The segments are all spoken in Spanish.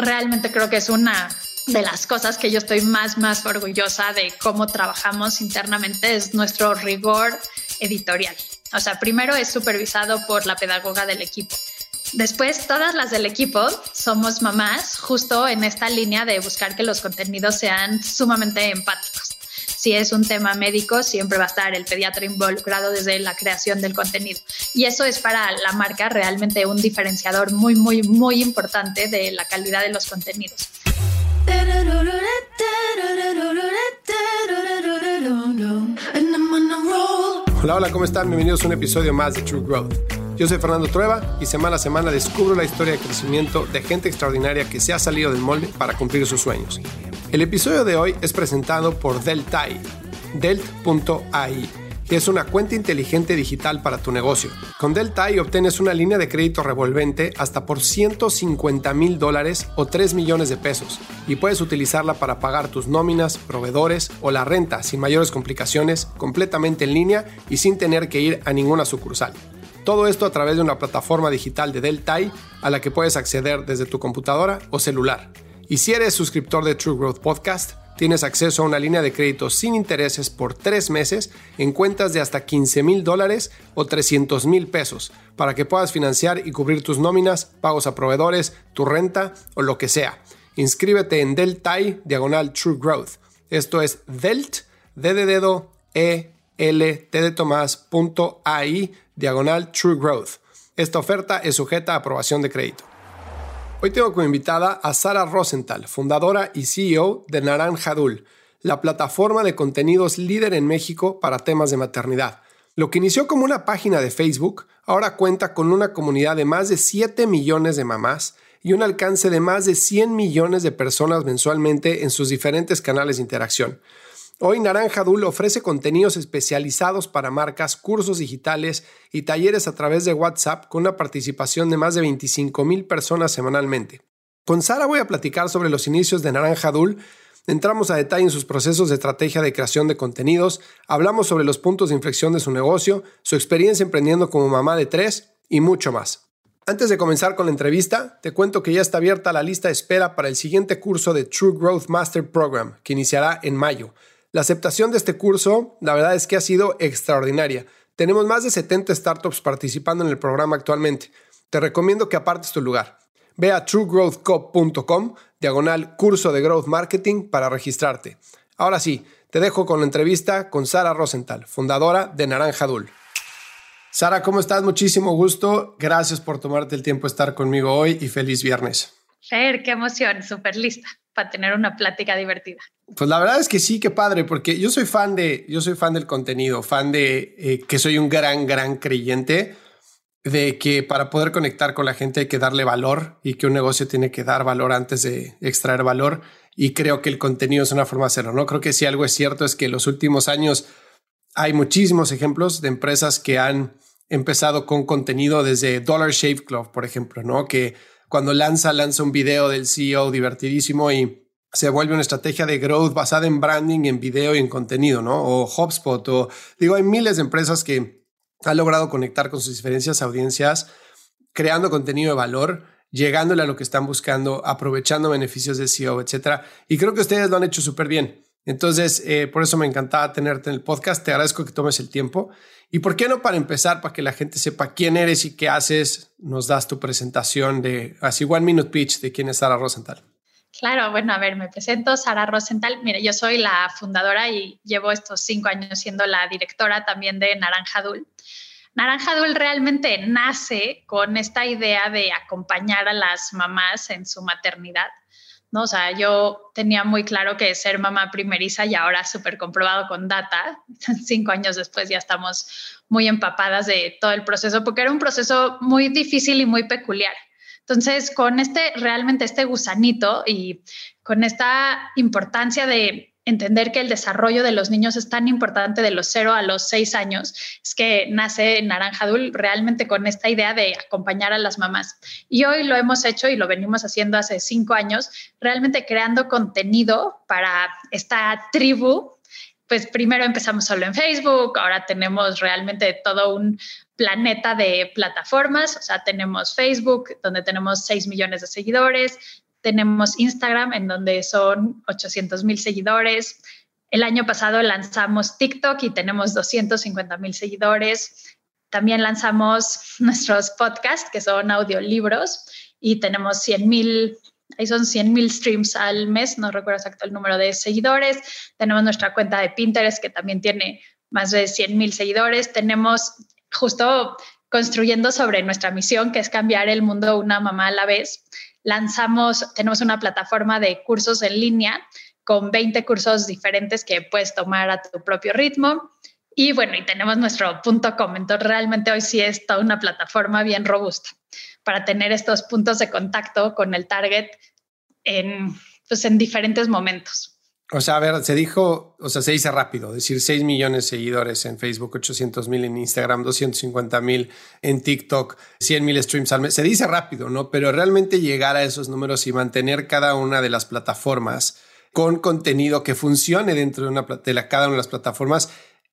realmente creo que es una de las cosas que yo estoy más, más orgullosa de cómo trabajamos internamente es nuestro rigor editorial. O sea, primero es supervisado por la pedagoga del equipo. Después, todas las del equipo somos mamás justo en esta línea de buscar que los contenidos sean sumamente empáticos si es un tema médico, siempre va a estar el pediatra involucrado desde la creación del contenido. Y eso es para la marca realmente un diferenciador muy, muy, muy importante de la calidad de los contenidos. Hola, hola, ¿cómo están? Bienvenidos a un episodio más de True Growth. Yo soy Fernando Trueba y semana a semana descubro la historia de crecimiento de gente extraordinaria que se ha salido del molde para cumplir sus sueños. El episodio de hoy es presentado por Deltai, delt.ai, que es una cuenta inteligente digital para tu negocio. Con Deltai obtienes una línea de crédito revolvente hasta por 150 mil dólares o 3 millones de pesos y puedes utilizarla para pagar tus nóminas, proveedores o la renta sin mayores complicaciones, completamente en línea y sin tener que ir a ninguna sucursal. Todo esto a través de una plataforma digital de Deltai a la que puedes acceder desde tu computadora o celular. Y si eres suscriptor de True Growth Podcast, tienes acceso a una línea de crédito sin intereses por tres meses en cuentas de hasta 15 mil dólares o 300 mil pesos para que puedas financiar y cubrir tus nóminas, pagos a proveedores, tu renta o lo que sea. Inscríbete en Deltai diagonal True Growth. Esto es Delt, D de E, de Tomás, diagonal True Growth. Esta oferta es sujeta a aprobación de crédito. Hoy tengo como invitada a Sara Rosenthal, fundadora y CEO de Naranjadul, la plataforma de contenidos líder en México para temas de maternidad. Lo que inició como una página de Facebook, ahora cuenta con una comunidad de más de 7 millones de mamás y un alcance de más de 100 millones de personas mensualmente en sus diferentes canales de interacción. Hoy Naranja Dul ofrece contenidos especializados para marcas, cursos digitales y talleres a través de WhatsApp con una participación de más de 25 mil personas semanalmente. Con Sara voy a platicar sobre los inicios de Naranja Dul, entramos a detalle en sus procesos de estrategia de creación de contenidos, hablamos sobre los puntos de inflexión de su negocio, su experiencia emprendiendo como mamá de tres y mucho más. Antes de comenzar con la entrevista, te cuento que ya está abierta la lista de espera para el siguiente curso de True Growth Master Program, que iniciará en mayo. La aceptación de este curso, la verdad es que ha sido extraordinaria. Tenemos más de 70 startups participando en el programa actualmente. Te recomiendo que apartes tu lugar. Ve a truegrowthco.com, diagonal curso de Growth Marketing para registrarte. Ahora sí, te dejo con la entrevista con Sara Rosenthal, fundadora de Naranja Dul. Sara, ¿cómo estás? Muchísimo gusto. Gracias por tomarte el tiempo de estar conmigo hoy y feliz viernes. Fer, qué emoción, súper lista para tener una plática divertida. Pues la verdad es que sí, qué padre, porque yo soy fan de, yo soy fan del contenido, fan de eh, que soy un gran, gran creyente de que para poder conectar con la gente hay que darle valor y que un negocio tiene que dar valor antes de extraer valor. Y creo que el contenido es una forma de hacerlo, ¿no? Creo que si algo es cierto es que en los últimos años hay muchísimos ejemplos de empresas que han empezado con contenido desde Dollar Shave Club, por ejemplo, ¿no? Que cuando lanza, lanza un video del CEO divertidísimo y se vuelve una estrategia de growth basada en branding, en video y en contenido, ¿no? O HubSpot, o digo, hay miles de empresas que han logrado conectar con sus diferencias audiencias, creando contenido de valor, llegándole a lo que están buscando, aprovechando beneficios de SEO, etcétera. Y creo que ustedes lo han hecho súper bien. Entonces, eh, por eso me encantaba tenerte en el podcast. Te agradezco que tomes el tiempo. ¿Y por qué no para empezar, para que la gente sepa quién eres y qué haces, nos das tu presentación de así One Minute Pitch de quién es Sara Rosenthal? Claro, bueno, a ver, me presento Sara Rosenthal. Mire, yo soy la fundadora y llevo estos cinco años siendo la directora también de Naranja Dul. Naranja Dul realmente nace con esta idea de acompañar a las mamás en su maternidad. ¿No? O sea, yo tenía muy claro que ser mamá primeriza y ahora súper comprobado con data, cinco años después ya estamos muy empapadas de todo el proceso, porque era un proceso muy difícil y muy peculiar. Entonces, con este, realmente este gusanito y con esta importancia de entender que el desarrollo de los niños es tan importante de los 0 a los 6 años, es que nace Naranja Dul realmente con esta idea de acompañar a las mamás. Y hoy lo hemos hecho y lo venimos haciendo hace 5 años, realmente creando contenido para esta tribu. Pues primero empezamos solo en Facebook, ahora tenemos realmente todo un planeta de plataformas, o sea, tenemos Facebook, donde tenemos 6 millones de seguidores, tenemos Instagram, en donde son 800 mil seguidores. El año pasado lanzamos TikTok y tenemos 250 mil seguidores. También lanzamos nuestros podcasts, que son audiolibros, y tenemos 100 mil, ahí son 100 mil streams al mes, no recuerdo exacto el número de seguidores. Tenemos nuestra cuenta de Pinterest, que también tiene más de 100 mil seguidores. Tenemos justo construyendo sobre nuestra misión, que es cambiar el mundo una mamá a la vez lanzamos, tenemos una plataforma de cursos en línea con 20 cursos diferentes que puedes tomar a tu propio ritmo. Y bueno, y tenemos nuestro punto com. Entonces, realmente hoy sí es toda una plataforma bien robusta para tener estos puntos de contacto con el target en, pues, en diferentes momentos. O sea, a ver, se dijo, o sea, se dice rápido, decir 6 millones de seguidores en Facebook, 800 mil en Instagram, 250 mil en TikTok, 100 mil streams al mes. Se dice rápido, ¿no? Pero realmente llegar a esos números y mantener cada una de las plataformas con contenido que funcione dentro de, una, de cada una de las plataformas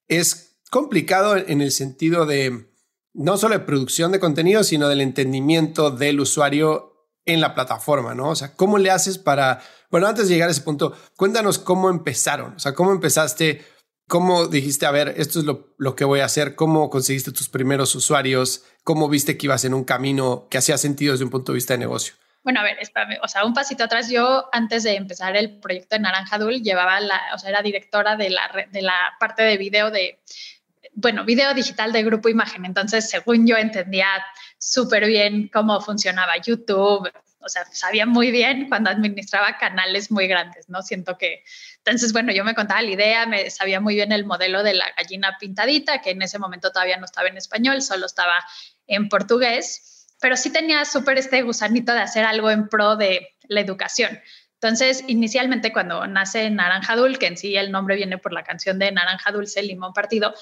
es complicado en el sentido de no solo de producción de contenido, sino del entendimiento del usuario en la plataforma, ¿no? O sea, ¿cómo le haces para bueno, antes de llegar a ese punto, cuéntanos cómo empezaron, o sea, cómo empezaste, cómo dijiste, a ver, esto es lo, que voy a hacer, cómo conseguiste tus primeros usuarios, cómo viste que ibas en un camino que hacía sentido desde un punto de vista de negocio. Bueno, a ver, espérame, o sea, un pasito atrás, yo antes de empezar el proyecto de Naranja Dul llevaba la, o sea, era directora de la, de la parte de video de, bueno, video digital de Grupo Imagen. Entonces, según yo entendía súper bien cómo funcionaba YouTube, o sea, sabía muy bien cuando administraba canales muy grandes, ¿no? Siento que, entonces, bueno, yo me contaba la idea, me sabía muy bien el modelo de la gallina pintadita, que en ese momento todavía no estaba en español, solo estaba en portugués, pero sí tenía súper este gusanito de hacer algo en pro de la educación. Entonces, inicialmente cuando nace Naranja Dulce, que en sí el nombre viene por la canción de Naranja Dulce, Limón Partido,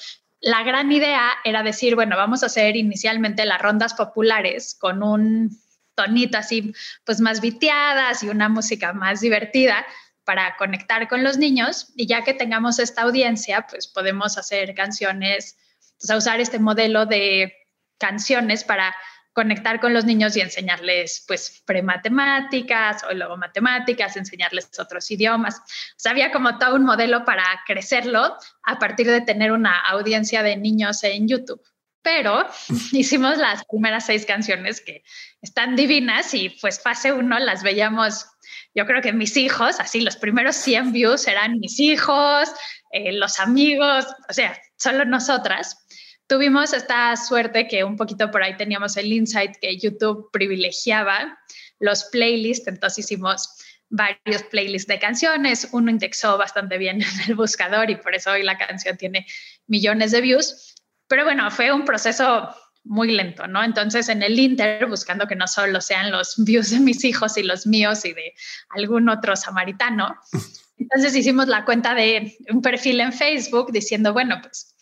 la gran idea era decir, bueno, vamos a hacer inicialmente las rondas populares con un tonito así, pues más viteadas y una música más divertida para conectar con los niños. Y ya que tengamos esta audiencia, pues podemos hacer canciones, o sea, usar este modelo de canciones para conectar con los niños y enseñarles pues prematemáticas o luego matemáticas, enseñarles otros idiomas. O sea, había como todo un modelo para crecerlo a partir de tener una audiencia de niños en YouTube pero hicimos las primeras seis canciones que están divinas y pues fase uno las veíamos, yo creo que mis hijos, así los primeros 100 views eran mis hijos, eh, los amigos, o sea, solo nosotras. Tuvimos esta suerte que un poquito por ahí teníamos el insight que YouTube privilegiaba los playlists, entonces hicimos varios playlists de canciones, uno indexó bastante bien en el buscador y por eso hoy la canción tiene millones de views pero bueno, fue un proceso muy lento, ¿no? Entonces, en el Inter, buscando que no solo sean los views de mis hijos y los míos y de algún otro samaritano, entonces hicimos la cuenta de un perfil en Facebook diciendo, bueno, pues,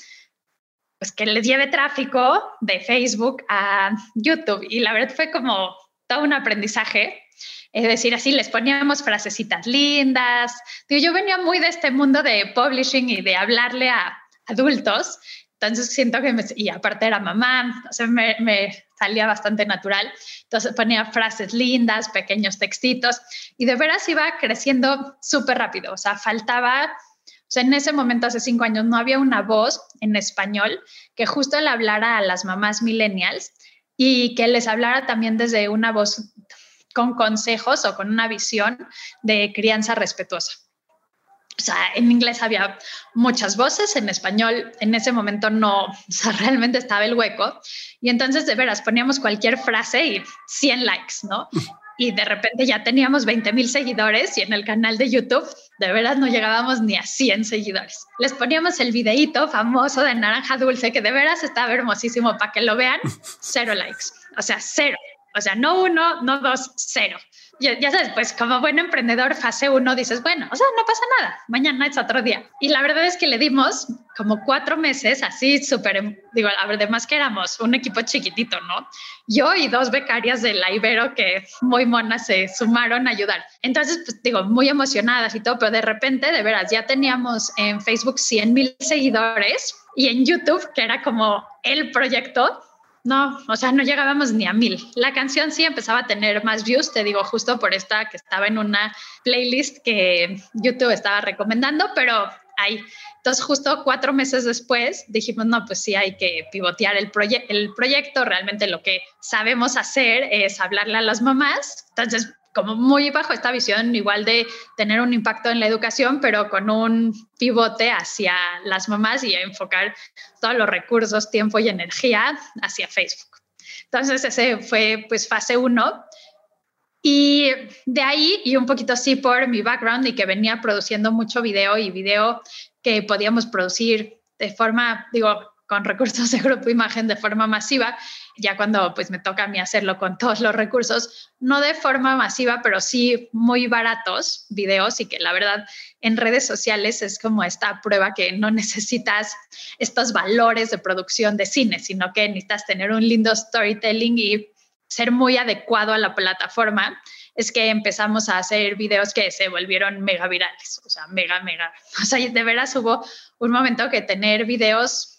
pues que les lleve tráfico de Facebook a YouTube. Y la verdad fue como todo un aprendizaje. Es decir, así les poníamos frasecitas lindas. yo venía muy de este mundo de publishing y de hablarle a adultos entonces siento que, y aparte era mamá, o sea, me, me, salía bastante natural. Entonces ponía frases lindas, pequeños textitos y de veras iba creciendo súper rápido. O sea, faltaba, en ese momento, hace cinco años, no había una voz en español que justo le hablara a las mamás millennials y que les hablara también desde una voz con consejos o con una visión de crianza respetuosa. O sea, en inglés había muchas voces, en español en ese momento no, o sea, realmente estaba el hueco. Y entonces, de veras, poníamos cualquier frase y 100 likes, ¿no? Y de repente ya teníamos 20 mil seguidores y en el canal de YouTube, de veras, no llegábamos ni a 100 seguidores. Les poníamos el videíto famoso de Naranja Dulce, que de veras estaba hermosísimo para que lo vean, cero likes, o sea, cero. O sea, no uno, no dos, cero ya, ya, sabes, pues como buen emprendedor, fase uno, dices, bueno, o sea, no pasa nada, mañana es otro día. Y la verdad es que le dimos como cuatro meses así súper, digo, además que éramos un equipo chiquitito, ¿no? Yo y dos becarias de la Ibero que muy monas se sumaron a ayudar. Entonces, pues digo, muy emocionadas y todo, pero de repente, de veras, ya teníamos en Facebook 100 mil seguidores y en YouTube, que era como el proyecto, no, o sea, no llegábamos ni a mil. La canción sí empezaba a tener más views, te digo, justo por esta que estaba en una playlist que YouTube estaba recomendando, pero ahí. Entonces, justo cuatro meses después dijimos, no, pues sí hay que pivotear el, el proyecto. Realmente lo que sabemos hacer es hablarle a las mamás. Entonces, como muy bajo esta visión igual de tener un impacto en la educación, pero con un pivote hacia las mamás y enfocar todos los recursos, tiempo y energía hacia Facebook. Entonces ese fue pues fase uno. Y de ahí, y un poquito así por mi background y que venía produciendo mucho video y video que podíamos producir de forma, digo, con recursos de grupo imagen de forma masiva, ya cuando pues me toca a mí hacerlo con todos los recursos, no de forma masiva, pero sí muy baratos videos y que la verdad en redes sociales es como esta prueba que no necesitas estos valores de producción de cine, sino que necesitas tener un lindo storytelling y ser muy adecuado a la plataforma es que empezamos a hacer videos que se volvieron mega virales, o sea, mega, mega. O sea, de veras hubo un momento que tener videos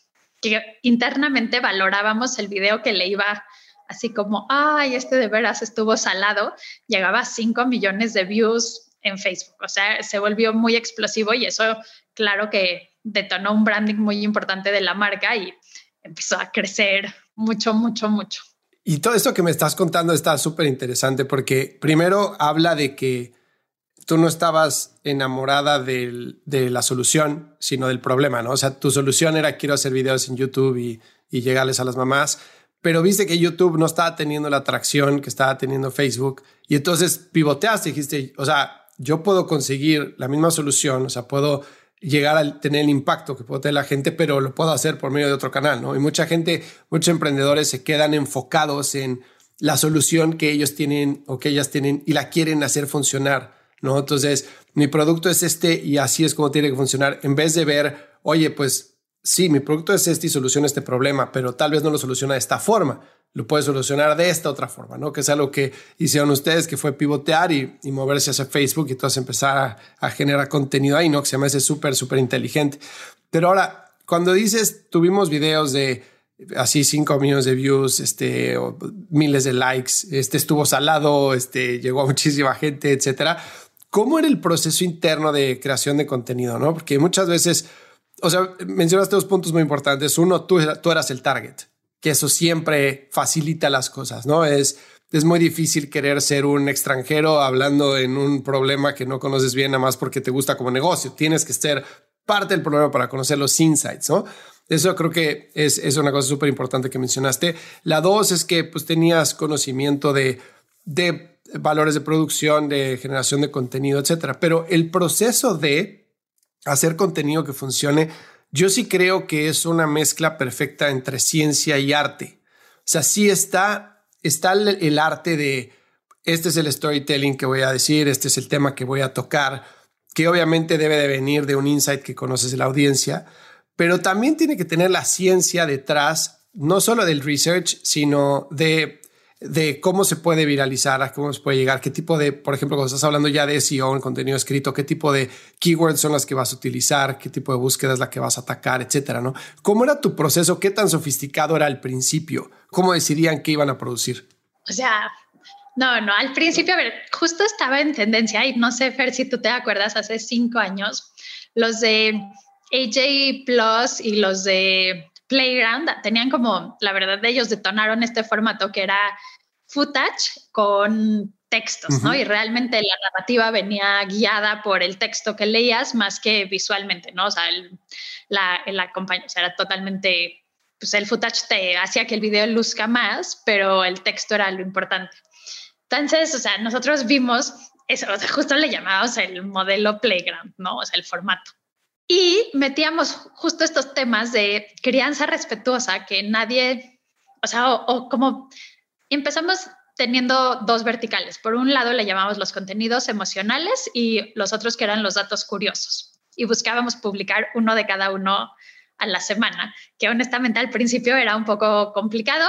internamente valorábamos el video que le iba así como, ay, este de veras estuvo salado, llegaba a 5 millones de views en Facebook. O sea, se volvió muy explosivo y eso, claro que detonó un branding muy importante de la marca y empezó a crecer mucho, mucho, mucho. Y todo esto que me estás contando está súper interesante porque primero habla de que tú no estabas enamorada de la solución, sino del problema, ¿no? O sea, tu solución era quiero hacer videos en YouTube y, y llegarles a las mamás, pero viste que YouTube no estaba teniendo la atracción que estaba teniendo Facebook y entonces pivoteaste dijiste, o sea, yo puedo conseguir la misma solución, o sea, puedo llegar a tener el impacto que puede tener la gente, pero lo puedo hacer por medio de otro canal, ¿no? Y mucha gente, muchos emprendedores se quedan enfocados en la solución que ellos tienen o que ellas tienen y la quieren hacer funcionar ¿no? Entonces, mi producto es este y así es como tiene que funcionar. En vez de ver, oye, pues sí, mi producto es este y soluciona este problema, pero tal vez no lo soluciona de esta forma. Lo puede solucionar de esta otra forma, ¿no? Que es algo que hicieron ustedes, que fue pivotear y, moverse hacia Facebook y entonces empezar a, a, generar contenido ahí, ¿no? Que se me hace súper, súper inteligente. Pero ahora, cuando dices, tuvimos videos de así 5 millones de views, este, miles de likes, este estuvo salado, este, llegó a muchísima gente, etcétera. ¿Cómo era el proceso interno de creación de contenido? ¿no? Porque muchas veces, o sea, mencionaste dos puntos muy importantes. Uno, tú, tú eras el target, que eso siempre facilita las cosas, ¿no? Es, es muy difícil querer ser un extranjero hablando en un problema que no conoces bien, nada más porque te gusta como negocio. Tienes que ser parte del problema para conocer los insights, ¿no? Eso creo que es, es una cosa súper importante que mencionaste. La dos es que pues tenías conocimiento de, de valores de producción, de generación de contenido, etcétera. Pero el proceso de hacer contenido que funcione, yo sí creo que es una mezcla perfecta entre ciencia y arte. O sea, sí está, está el, arte de este es el storytelling que voy a decir, este es el tema que voy a tocar, que obviamente debe de venir de un insight que conoces de la audiencia, pero también tiene que tener la ciencia detrás, no solo del research, sino de de cómo se puede viralizar, a cómo se puede llegar, qué tipo de, por ejemplo, cuando estás hablando ya de SEO en contenido escrito, qué tipo de keywords son las que vas a utilizar, qué tipo de búsqueda es la que vas a atacar, etcétera, ¿no? ¿Cómo era tu proceso? ¿Qué tan sofisticado era al principio? ¿Cómo decidían qué iban a producir? O sea, no, no, al principio, a ver, justo estaba en tendencia y no sé, Fer, si tú te acuerdas, hace cinco años, los de AJ Plus y los de Playground tenían como, la verdad de ellos detonaron este formato que era footage con textos, ¿no? Y realmente la narrativa venía guiada por el texto que leías más que visualmente, ¿no? O sea, el, la, la compañía, o sea, era totalmente, pues el footage te hacía que el video luzca más, pero el texto era lo importante. Entonces, o sea, nosotros vimos eso, o sea, justo le llamábamos el modelo playground, ¿no? O sea, el formato. Y metíamos justo estos temas de crianza respetuosa que nadie, o sea, o, como empezamos teniendo dos verticales. Por un lado le llamamos los contenidos emocionales y los otros que eran los datos curiosos. Y buscábamos publicar uno de cada uno a la semana, que honestamente al principio era un poco complicado,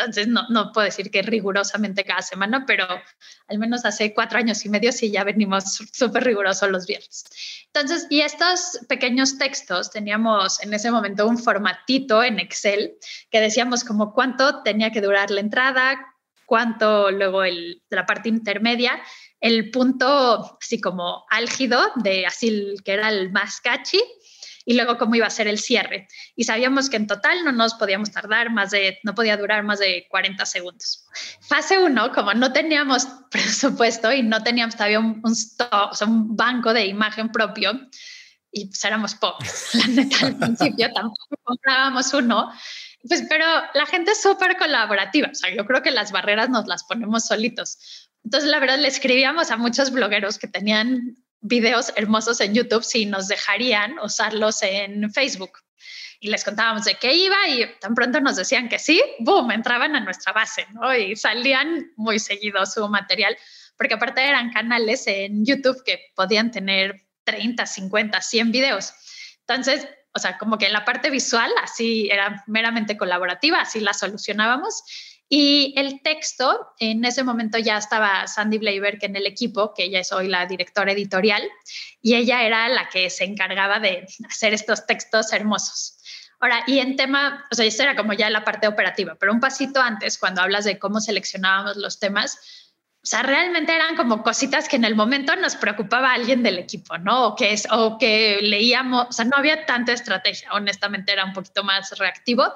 entonces, no, no puedo decir que rigurosamente cada semana, pero al menos hace cuatro años y medio sí ya venimos súper rigurosos los viernes. Entonces, y estos pequeños textos, teníamos en ese momento un formatito en Excel que decíamos como cuánto tenía que durar la entrada, cuánto luego el, la parte intermedia, el punto así como álgido de así que era el más catchy y luego cómo iba a ser el cierre. Y sabíamos que en total no nos podíamos tardar más de, no podía durar más de 40 segundos. Fase 1, como no teníamos presupuesto y no teníamos todavía un, un banco de imagen propio, y pues éramos pobres, la neta, al principio tampoco comprábamos uno, pues, pero la gente es súper colaborativa, o sea, yo creo que las barreras nos las ponemos solitos. Entonces, la verdad, le escribíamos a muchos blogueros que tenían videos hermosos en YouTube si nos dejarían usarlos en Facebook. Y les contábamos de qué iba y tan pronto nos decían que sí, boom, entraban a nuestra base, ¿no? Y salían muy seguido su material, porque aparte eran canales en YouTube que podían tener 30, 50, 100 videos. Entonces, o sea, como que en la parte visual así era meramente colaborativa, así la solucionábamos y el texto, en ese momento ya estaba Sandy Bleiberg en el equipo, que ella es hoy la directora editorial, y ella era la que se encargaba de hacer estos textos hermosos. Ahora, y en tema, o sea, eso era como ya la parte operativa, pero un pasito antes, cuando hablas de cómo seleccionábamos los temas, o sea, realmente eran como cositas que en el momento nos preocupaba alguien del equipo, ¿no? O que, es, o que leíamos, o sea, no había tanta estrategia, honestamente era un poquito más reactivo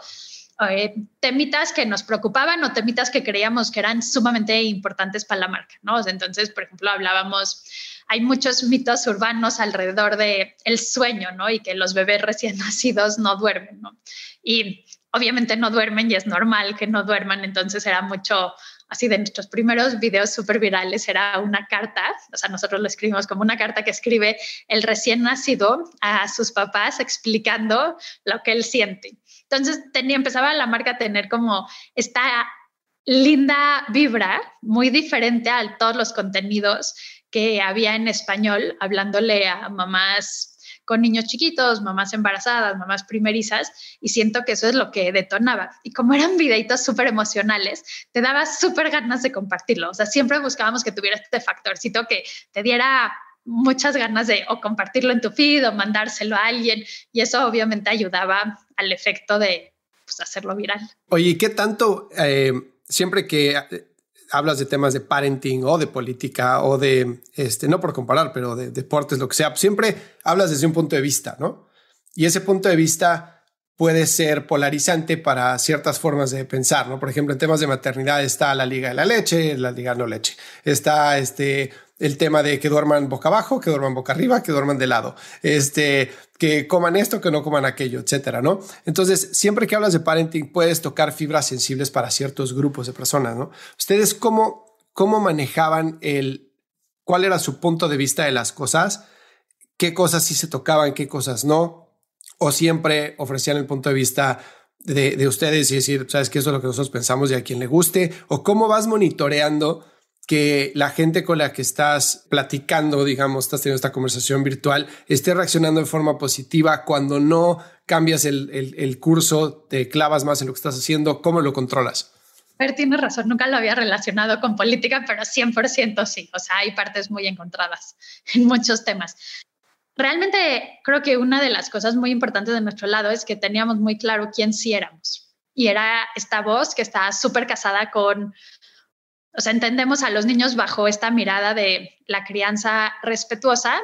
eh, temitas que nos preocupaban o temitas que creíamos que eran sumamente importantes para la marca, ¿no? Entonces, por ejemplo, hablábamos, hay muchos mitos urbanos alrededor de el sueño, ¿no? Y que los bebés recién nacidos no duermen, ¿no? Y obviamente no duermen y es normal que no duerman, entonces era mucho así de nuestros primeros videos súper virales era una carta, o sea, nosotros lo escribimos como una carta que escribe el recién nacido a sus papás explicando lo que él siente. Entonces tenía, empezaba la marca a tener como esta linda vibra, muy diferente a todos los contenidos que había en español, hablándole a mamás con niños chiquitos, mamás embarazadas, mamás primerizas, y siento que eso es lo que detonaba. Y como eran videitos súper emocionales, te daba súper ganas de compartirlo. O sea, siempre buscábamos que tuviera este factorcito que te diera muchas ganas de o compartirlo en tu feed o mandárselo a alguien, y eso obviamente ayudaba al efecto de pues, hacerlo viral. Oye, ¿qué tanto eh, siempre que hablas de temas de parenting o de política o de, este, no por comparar, pero de deportes, lo que sea, siempre hablas desde un punto de vista, ¿no? Y ese punto de vista puede ser polarizante para ciertas formas de pensar, ¿no? Por ejemplo, en temas de maternidad está la liga de la leche, la liga no leche. Está este, el tema de que duerman boca abajo, que duerman boca arriba, que duerman de lado, este, que coman esto, que no coman aquello, etcétera, ¿no? Entonces, siempre que hablas de parenting, puedes tocar fibras sensibles para ciertos grupos de personas, ¿no? Ustedes, ¿cómo, cómo manejaban el, cuál era su punto de vista de las cosas? ¿Qué cosas sí se tocaban, qué cosas no? ¿O siempre ofrecían el punto de vista de, de ustedes y decir, sabes que eso es lo que nosotros pensamos y a quien le guste? ¿O cómo vas monitoreando? Que la gente con la que estás platicando, digamos, estás teniendo esta conversación virtual, esté reaccionando de forma positiva cuando no cambias el, curso, te clavas más en lo que estás haciendo, ¿cómo lo controlas? Pero tienes razón, nunca lo había relacionado con política, pero 100% sí. O sea, hay partes muy encontradas en muchos temas. Realmente creo que una de las cosas muy importantes de nuestro lado es que teníamos muy claro quién sí éramos. Y era esta voz que está súper casada con o sea, entendemos a los niños bajo esta mirada de la crianza respetuosa,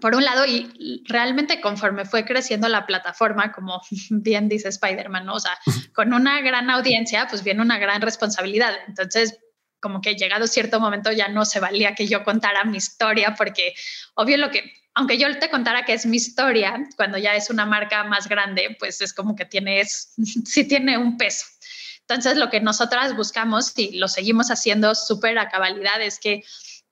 por un lado, y realmente conforme fue creciendo la plataforma, como bien dice Spider-Man, o sea, con una gran audiencia, pues viene una gran responsabilidad. Entonces, como que llegado cierto momento ya no se valía que yo contara mi historia, porque obvio lo que, aunque yo te contara que es mi historia, cuando ya es una marca más grande, pues es como que tienes, sí tiene un peso. Entonces, lo que nosotras buscamos y lo seguimos haciendo súper a cabalidad es que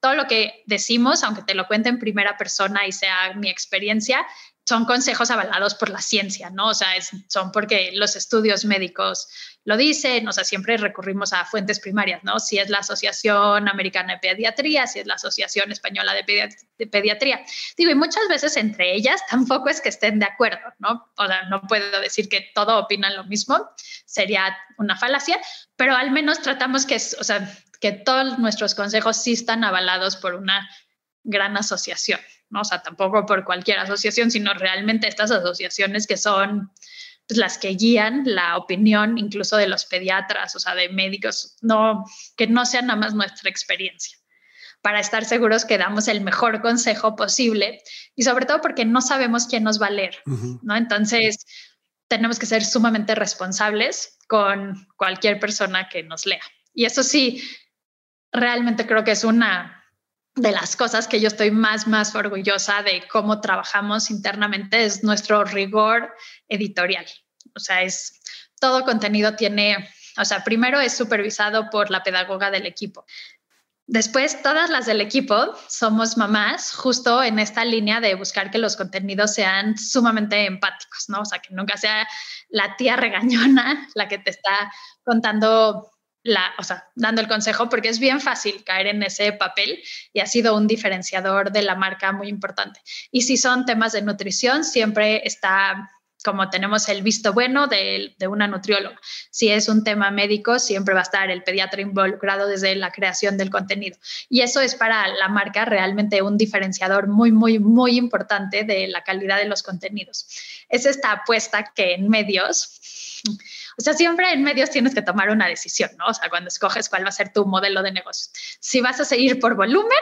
todo lo que decimos, aunque te lo cuente en primera persona y sea mi experiencia, son consejos avalados por la ciencia, ¿no? O sea, son porque los estudios médicos lo dicen, o sea, siempre recurrimos a fuentes primarias, ¿no? Si es la Asociación Americana de Pediatría, si es la Asociación Española de, Pediatría. Digo, y muchas veces entre ellas tampoco es que estén de acuerdo, ¿no? O sea, no puedo decir que todo opinan lo mismo, sería una falacia, pero al menos tratamos que, o sea, que todos nuestros consejos sí están avalados por una gran asociación, ¿no? O sea, tampoco por cualquier asociación, sino realmente estas asociaciones que son pues, las que guían la opinión incluso de los pediatras, o sea, de médicos, no, que no sea nada más nuestra experiencia, para estar seguros que damos el mejor consejo posible y sobre todo porque no sabemos quién nos va a leer, ¿no? Entonces, tenemos que ser sumamente responsables con cualquier persona que nos lea. Y eso sí, realmente creo que es una de las cosas que yo estoy más, más orgullosa de cómo trabajamos internamente es nuestro rigor editorial. O sea, es todo contenido tiene, o sea, primero es supervisado por la pedagoga del equipo. Después, todas las del equipo somos mamás, justo en esta línea de buscar que los contenidos sean sumamente empáticos, ¿no? O sea, que nunca sea la tía regañona la que te está contando dando el consejo, porque es bien fácil caer en ese papel y ha sido un diferenciador de la marca muy importante. Y si son temas de nutrición, siempre está como tenemos el visto bueno de, de, una nutrióloga. Si es un tema médico, siempre va a estar el pediatra involucrado desde la creación del contenido. Y eso es para la marca realmente un diferenciador muy, muy, muy importante de la calidad de los contenidos. Es esta apuesta que en medios o sea, siempre en medios tienes que tomar una decisión, ¿no? O sea, cuando escoges cuál va a ser tu modelo de negocio. Si vas a seguir por volumen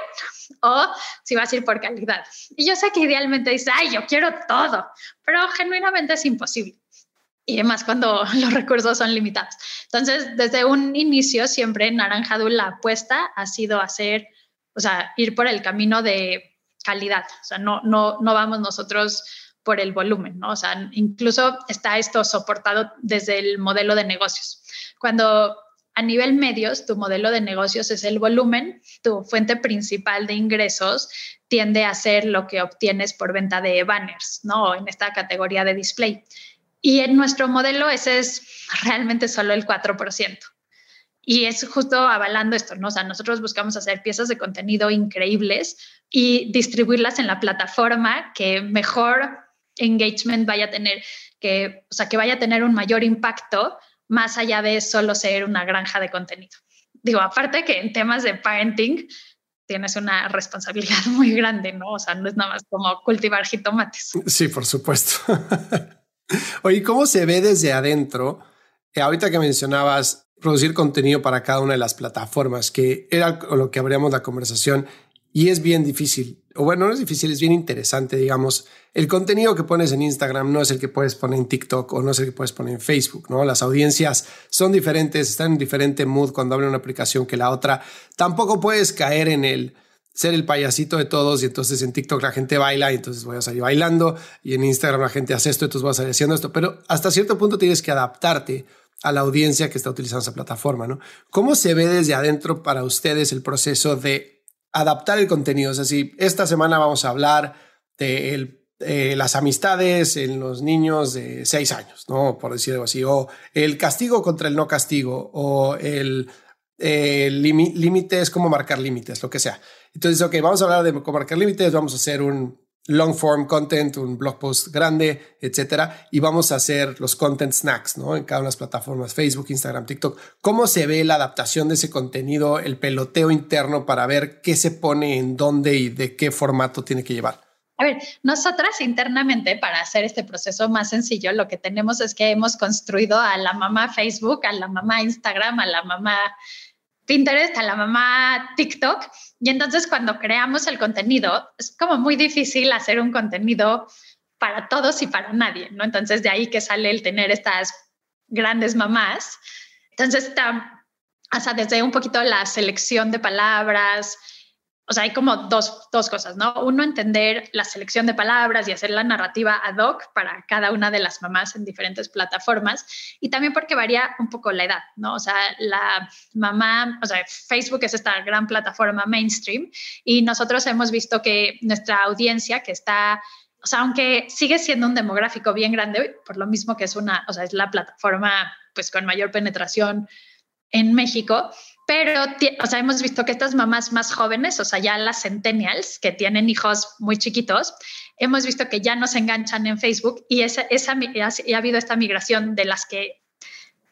o si vas a ir por calidad. Y yo sé que idealmente dices, ay, yo quiero todo, pero genuinamente es imposible. Y además cuando los recursos son limitados. Entonces, desde un inicio, siempre en Naranjado la apuesta ha sido hacer, o sea, ir por el camino de calidad. O sea, no, no, no vamos nosotros por el volumen, ¿no? O sea, incluso está esto soportado desde el modelo de negocios. Cuando a nivel medios, tu modelo de negocios es el volumen, tu fuente principal de ingresos tiende a ser lo que obtienes por venta de banners, ¿no? En esta categoría de display. Y en nuestro modelo ese es realmente solo el 4%. Y es justo avalando esto, ¿no? O sea, nosotros buscamos hacer piezas de contenido increíbles y distribuirlas en la plataforma que mejor engagement vaya a tener, que, o sea, que vaya a tener un mayor impacto más allá de solo ser una granja de contenido. Digo, aparte que en temas de parenting tienes una responsabilidad muy grande, ¿no? O sea, no es nada más como cultivar jitomates. Sí, por supuesto. Oye, ¿cómo se ve desde adentro? Eh, ahorita que mencionabas producir contenido para cada una de las plataformas, que era lo que abríamos la conversación, y es bien difícil, o bueno, no es difícil, es bien interesante, digamos, el contenido que pones en Instagram no es el que puedes poner en TikTok o no es el que puedes poner en Facebook, ¿no? Las audiencias son diferentes, están en diferente mood cuando abren una aplicación que la otra. Tampoco puedes caer en el ser el payasito de todos y entonces en TikTok la gente baila y entonces voy a salir bailando y en Instagram la gente hace esto, entonces voy a salir haciendo esto, pero hasta cierto punto tienes que adaptarte a la audiencia que está utilizando esa plataforma, ¿no? ¿Cómo se ve desde adentro para ustedes el proceso de adaptar el contenido. Es decir, esta semana vamos a hablar de eh, las amistades en los niños de seis años, ¿no? Por decirlo así, o el castigo contra el no castigo, o el, límites, cómo marcar límites, lo que sea. Entonces, ok, vamos a hablar de cómo marcar límites, vamos a hacer un, long form content, un blog post grande, etcétera, y vamos a hacer los content snacks, ¿no? En cada una de las plataformas, Facebook, Instagram, TikTok. ¿Cómo se ve la adaptación de ese contenido, el peloteo interno para ver qué se pone en dónde y de qué formato tiene que llevar? A ver, nosotras internamente, para hacer este proceso más sencillo, lo que tenemos es que hemos construido a la mamá Facebook, a la mamá Instagram, a la mamá Pinterest, a la mamá TikTok. Y entonces cuando creamos el contenido, es como muy difícil hacer un contenido para todos y para nadie, ¿no? Entonces de ahí que sale el tener estas grandes mamás. Entonces está, o sea, desde un poquito la selección de palabras, o sea, hay como dos, dos, cosas, ¿no? Uno, entender la selección de palabras y hacer la narrativa ad hoc para cada una de las mamás en diferentes plataformas y también porque varía un poco la edad, ¿no? O sea, la mamá, o sea, Facebook es esta gran plataforma mainstream y nosotros hemos visto que nuestra audiencia que está o sea, aunque sigue siendo un demográfico bien grande, por lo mismo que es una, o sea, es la plataforma pues con mayor penetración en México, pero, o sea, hemos visto que estas mamás más jóvenes, o sea, ya las centennials que tienen hijos muy chiquitos, hemos visto que ya no se enganchan en Facebook y esa, esa, ha habido esta migración de las que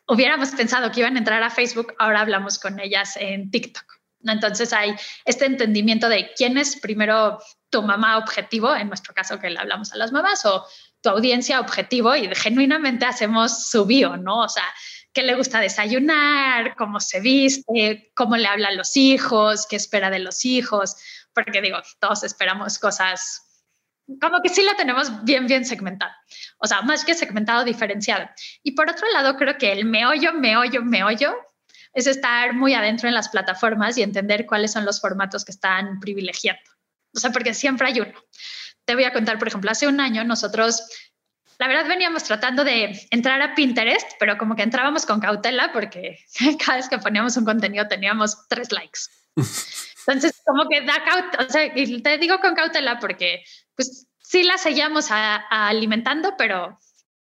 hubiéramos pensado que iban a entrar a Facebook, ahora hablamos con ellas en TikTok. Entonces hay este entendimiento de quién es primero tu mamá objetivo, en nuestro caso que le hablamos a las mamás, o tu audiencia objetivo y genuinamente hacemos su bio, ¿no? O sea, qué le gusta desayunar, cómo se viste, cómo le habla a los hijos, qué espera de los hijos, porque digo, todos esperamos cosas como que sí la tenemos bien, bien segmentada. O sea, más que segmentado, diferenciado. Y por otro lado, creo que el meollo, meollo, meollo es estar muy adentro en las plataformas y entender cuáles son los formatos que están privilegiando. O sea, porque siempre hay uno. Te voy a contar, por ejemplo, hace un año nosotros la verdad veníamos tratando de entrar a Pinterest, pero como que entrábamos con cautela porque cada vez que poníamos un contenido teníamos tres likes. Entonces, como que da cautela, o sea, y te digo con cautela porque pues sí la seguíamos alimentando, pero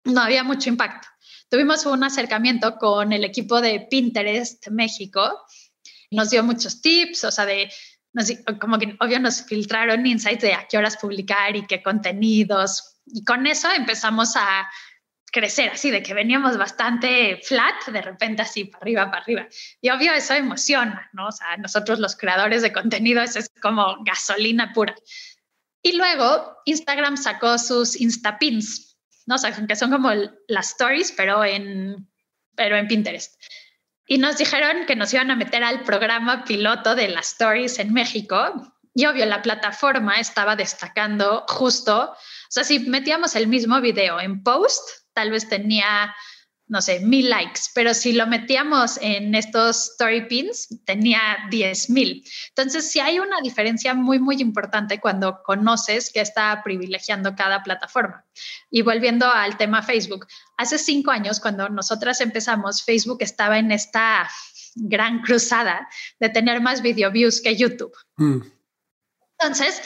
no había mucho impacto. Tuvimos un acercamiento con el equipo de Pinterest México, nos dio muchos tips, o sea, de como que obvio nos filtraron insights de a qué horas publicar y qué contenidos, y con eso empezamos a crecer así, de que veníamos bastante flat, de repente así, para arriba, para arriba. Y obvio eso emociona, ¿no? O sea, nosotros los creadores de contenido, eso es como gasolina pura. Y luego Instagram sacó sus Instapins, ¿no? O sea, que son como las stories, pero en, pero en Pinterest. Y nos dijeron que nos iban a meter al programa piloto de las stories en México. Y obvio, la plataforma estaba destacando justo o sea, si metíamos el mismo video en post, tal vez tenía, no sé, mil likes, pero si lo metíamos en estos story pins, tenía diez mil. Entonces, sí hay una diferencia muy, muy importante cuando conoces que está privilegiando cada plataforma. Y volviendo al tema Facebook, hace cinco años, cuando nosotras empezamos, Facebook estaba en esta gran cruzada de tener más video views que YouTube. Mm. Entonces,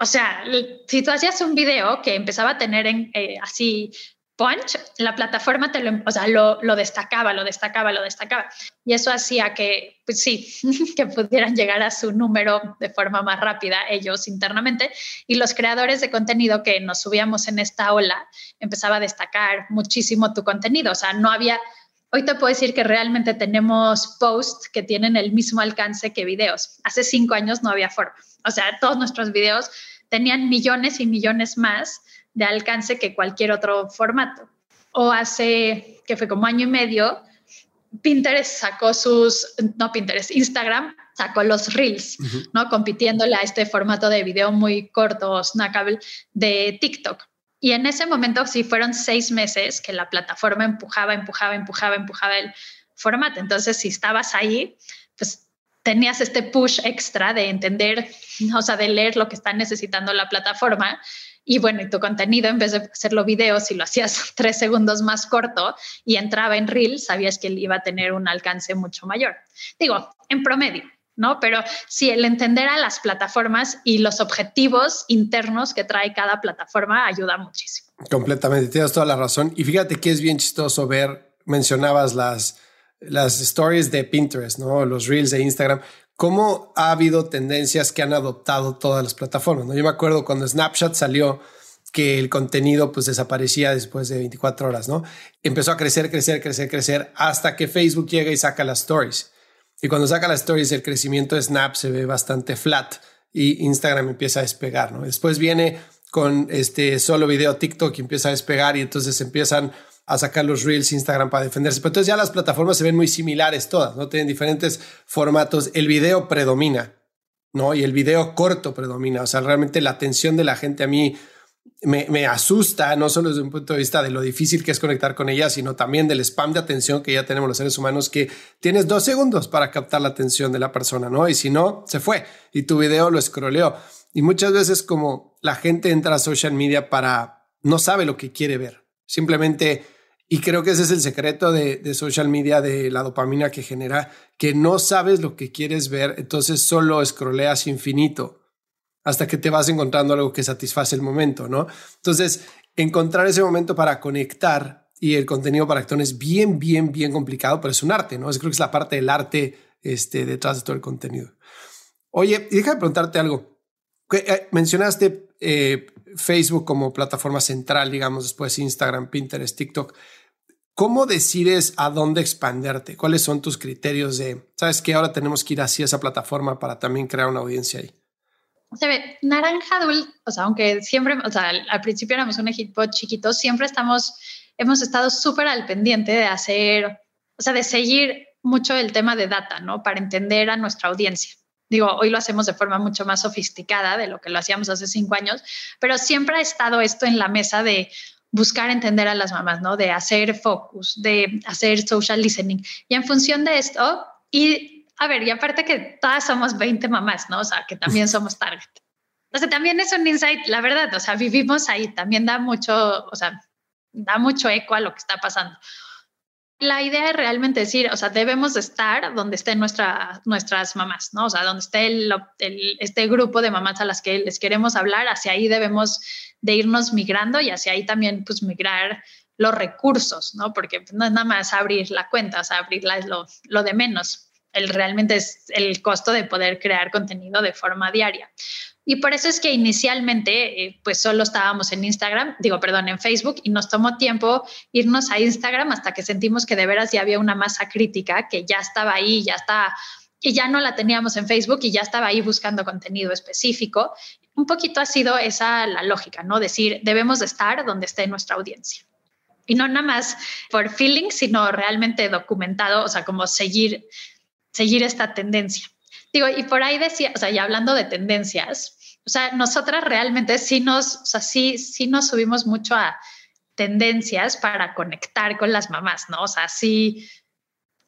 o sea, si tú hacías un video que empezaba a tener en, eh, así punch, la plataforma te lo, o sea, lo, destacaba, lo destacaba, lo destacaba. Y eso hacía que, pues sí, que pudieran llegar a su número de forma más rápida ellos internamente. Y los creadores de contenido que nos subíamos en esta ola, empezaba a destacar muchísimo tu contenido. O sea, no había... Hoy te puedo decir que realmente tenemos posts que tienen el mismo alcance que videos. Hace cinco años no había forma. O sea, todos nuestros videos tenían millones y millones más de alcance que cualquier otro formato. O hace, que fue como año y medio, Pinterest sacó sus, no Pinterest, Instagram sacó los Reels, ¿no? Compitiéndole a este formato de video muy corto, snackable, de TikTok. Y en ese momento sí fueron seis meses que la plataforma empujaba, empujaba, empujaba, empujaba el formato. Entonces, si estabas ahí, pues tenías este push extra de entender, o sea, de leer lo que está necesitando la plataforma. Y bueno, y tu contenido, en vez de hacerlo video, si lo hacías tres segundos más corto y entraba en Reel, sabías que iba a tener un alcance mucho mayor. Digo, en promedio, ¿no? Pero sí, el entender a las plataformas y los objetivos internos que trae cada plataforma ayuda muchísimo. Completamente, tienes toda la razón. Y fíjate que es bien chistoso ver, mencionabas las las stories de Pinterest, ¿no? Los reels de Instagram, cómo ha habido tendencias que han adoptado todas las plataformas, ¿no? Yo me acuerdo cuando Snapchat salió que el contenido pues desaparecía después de 24 horas, ¿no? Empezó a crecer, crecer, crecer, crecer hasta que Facebook llega y saca las stories. Y cuando saca las stories, el crecimiento de Snap se ve bastante flat y Instagram empieza a despegar, ¿no? Después viene con este solo video TikTok y empieza a despegar y entonces empiezan a sacar los reels Instagram para defenderse. Pero entonces ya las plataformas se ven muy similares todas, ¿no? Tienen diferentes formatos. El video predomina, ¿no? Y el video corto predomina. O sea, realmente la atención de la gente a mí me, asusta, no solo desde un punto de vista de lo difícil que es conectar con ella, sino también del spam de atención que ya tenemos los seres humanos, que tienes dos segundos para captar la atención de la persona, ¿no? Y si no, se fue y tu video lo escroleó. Y muchas veces como la gente entra a social media para, no sabe lo que quiere ver, simplemente y creo que ese es el secreto de, social media, de la dopamina que genera, que no sabes lo que quieres ver, entonces solo scrolleas infinito. Hasta que te vas encontrando algo que satisface el momento, ¿no? Entonces, encontrar ese momento para conectar y el contenido para actón es bien, bien, bien complicado, pero es un arte, ¿no? Es, creo que es la parte del arte este, detrás de todo el contenido. Oye, y déjame preguntarte algo. Eh, mencionaste eh, Facebook como plataforma central, digamos, después Instagram, Pinterest, TikTok. ¿Cómo decides a dónde expanderte? ¿Cuáles son tus criterios de, sabes que ahora tenemos que ir hacia esa plataforma para también crear una audiencia ahí? Se ve, Naranja Dul, o sea, aunque siempre, o sea, al, principio éramos un equipo chiquito, siempre estamos, hemos estado súper al pendiente de hacer, o sea, de seguir mucho el tema de data, ¿no? Para entender a nuestra audiencia. Digo, hoy lo hacemos de forma mucho más sofisticada de lo que lo hacíamos hace cinco años, pero siempre ha estado esto en la mesa de, buscar entender a las mamás, ¿no? De hacer focus, de hacer social listening. Y en función de esto, y a ver, y aparte que todas somos 20 mamás, ¿no? O sea, que también somos target. O sea, también es un insight, la verdad, o sea, vivimos ahí, también da mucho, o sea, da mucho eco a lo que está pasando. La idea es realmente decir, o sea, debemos estar donde estén nuestra, nuestras mamás, ¿no? O sea, donde esté el, este grupo de mamás a las que les queremos hablar, hacia ahí debemos de irnos migrando y hacia ahí también pues migrar los recursos, ¿no? Porque no es nada más abrir la cuenta, o sea, abrirla es lo, lo de menos. El, realmente es el costo de poder crear contenido de forma diaria. Y por eso es que inicialmente, eh, pues solo estábamos en Instagram, digo, perdón, en Facebook, y nos tomó tiempo irnos a Instagram hasta que sentimos que de veras ya había una masa crítica que ya estaba ahí, ya está, y ya no la teníamos en Facebook y ya estaba ahí buscando contenido específico un poquito ha sido esa la lógica, ¿no? Decir, debemos de estar donde esté nuestra audiencia. Y no nada más por feeling, sino realmente documentado, o sea, como seguir, seguir esta tendencia. Digo, y por ahí decía, o sea, ya hablando de tendencias, o sea, nosotras realmente sí nos, o sea, sí, sí nos subimos mucho a tendencias para conectar con las mamás, ¿no? O sea, sí,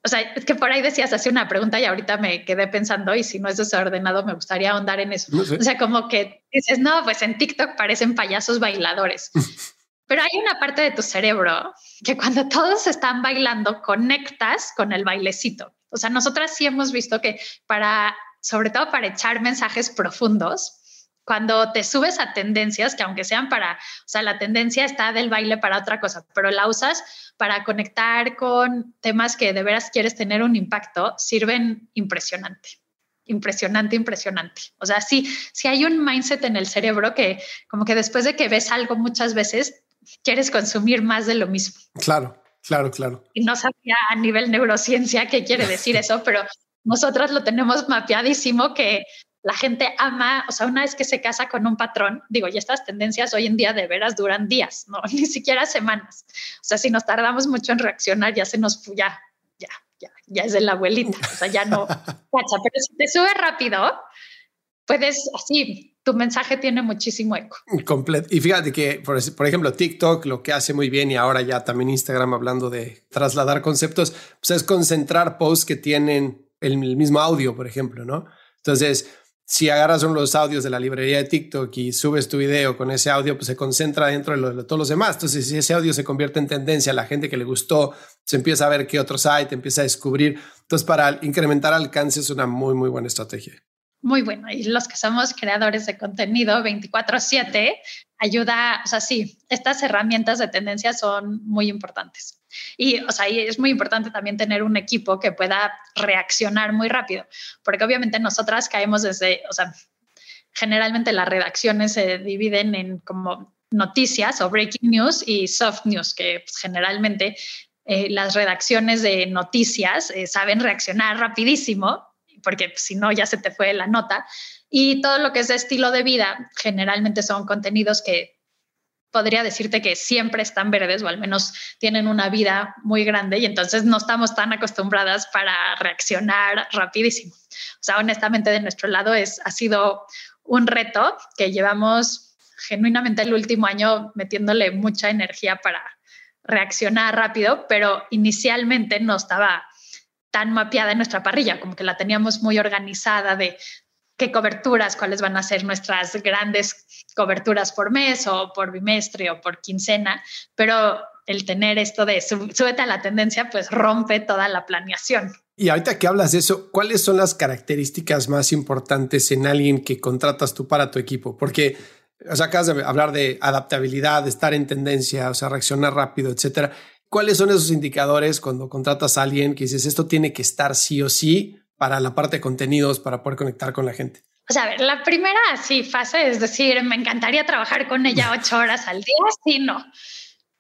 o sea, es que por ahí decías hace una pregunta y ahorita me quedé pensando y si no es desordenado me gustaría ahondar en eso. O sea, como que dices, no, pues en TikTok parecen payasos bailadores. Pero hay una parte de tu cerebro que cuando todos están bailando conectas con el bailecito. O sea, nosotras sí hemos visto que para, sobre todo para echar mensajes profundos, cuando te subes a tendencias, que aunque sean para, o sea, la tendencia está del baile para otra cosa, pero la usas para conectar con temas que de veras quieres tener un impacto, sirven impresionante. Impresionante, impresionante. O sea, sí, sí hay un mindset en el cerebro que como que después de que ves algo muchas veces, quieres consumir más de lo mismo. Claro, claro, claro. Y no sabía a nivel neurociencia qué quiere decir eso, pero nosotras lo tenemos mapeadísimo que la gente ama, o sea, una vez que se casa con un patrón, digo, y estas tendencias hoy en día de veras duran días, no ni siquiera semanas. O sea, si nos tardamos mucho en reaccionar, ya se nos ya, ya, ya, ya es de la abuelita, o sea, ya no Pero si te sube rápido, puedes así, tu mensaje tiene muchísimo eco. Completo. Y fíjate que, por, por, ejemplo, TikTok lo que hace muy bien y ahora ya también Instagram hablando de trasladar conceptos, pues es concentrar posts que tienen el mismo audio, por ejemplo, ¿no? Entonces, si agarras uno de los audios de la librería de TikTok y subes tu video con ese audio, pues se concentra dentro de, todos los demás. Entonces, si ese audio se convierte en tendencia, la gente que le gustó se empieza a ver qué otros hay, te empieza a descubrir. Entonces, para incrementar alcance es una muy, muy buena estrategia. Muy bueno. Y los que somos creadores de contenido 24/7, ayuda, o sea, sí, estas herramientas de tendencia son muy importantes. Y, o sea, es muy importante también tener un equipo que pueda reaccionar muy rápido, porque obviamente nosotras caemos desde, o sea, generalmente las redacciones se dividen en como noticias o breaking news y soft news, que pues, generalmente eh, las redacciones de noticias eh, saben reaccionar rapidísimo, porque si no ya se te fue la nota. Y todo lo que es de estilo de vida, generalmente son contenidos que podría decirte que siempre están verdes o al menos tienen una vida muy grande y entonces no estamos tan acostumbradas para reaccionar rapidísimo. O sea, honestamente de nuestro lado es, ha sido un reto que llevamos genuinamente el último año metiéndole mucha energía para reaccionar rápido, pero inicialmente no estaba tan mapeada en nuestra parrilla, como que la teníamos muy organizada de qué coberturas, cuáles van a ser nuestras grandes coberturas por mes o por bimestre o por quincena, pero el tener esto de súbete a la tendencia, pues rompe toda la planeación. Y ahorita que hablas de eso, ¿cuáles son las características más importantes en alguien que contratas tú para tu equipo? Porque, o sea, acabas de hablar de adaptabilidad, estar en tendencia, o sea, reaccionar rápido, etcétera. ¿Cuáles son esos indicadores cuando contratas a alguien que dices esto tiene que estar sí o sí para la parte de contenidos, para poder conectar con la gente? O sea, a ver, la primera sí fase es decir, me encantaría trabajar con ella ocho horas al día, sí, no.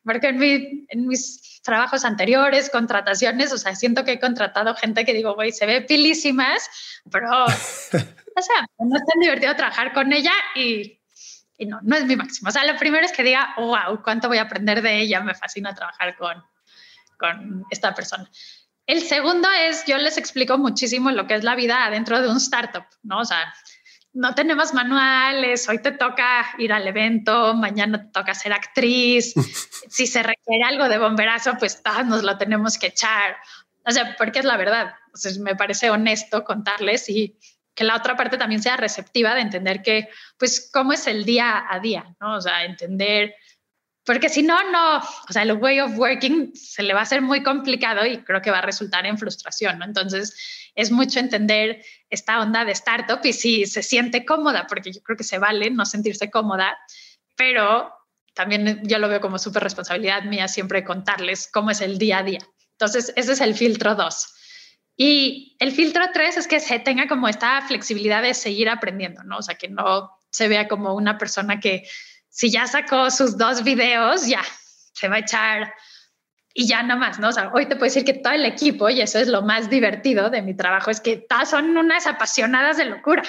Porque en, en mis trabajos anteriores, contrataciones, o sea, siento que he contratado gente que digo, güey, se ve pilísimas, pero, o sea, no es tan divertido trabajar con ella y no, no es mi máximo. O sea, lo primero es que diga, wow, cuánto voy a aprender de ella, me fascina trabajar con, con esta persona. El segundo es, yo les explico muchísimo lo que es la vida adentro de un startup, ¿no? O sea, no tenemos manuales, hoy te toca ir al evento, mañana te toca ser actriz, si se requiere algo de bomberazo, pues todos nos lo tenemos que echar. O sea, porque es la verdad. Entonces, me parece honesto contarles y que la otra parte también sea receptiva de entender que, pues, cómo es el día a día, ¿no? O sea, entender, porque si no, no, o sea, el way of working se le va a hacer muy complicado y creo que va a resultar en frustración, ¿no? Entonces, es mucho entender esta onda de startup y si se siente cómoda, porque yo creo que se vale no sentirse cómoda, pero también yo lo veo como súper responsabilidad mía siempre contarles cómo es el día a día. Entonces, ese es el filtro dos y el filtro tres es que se tenga como esta flexibilidad de seguir aprendiendo, ¿no? O sea, que no se vea como una persona que si ya sacó sus dos videos, ya se va a echar y ya nada más, ¿no? O sea, hoy te puedo decir que todo el equipo, y eso es lo más divertido de mi trabajo, es que todas son unas apasionadas de locura.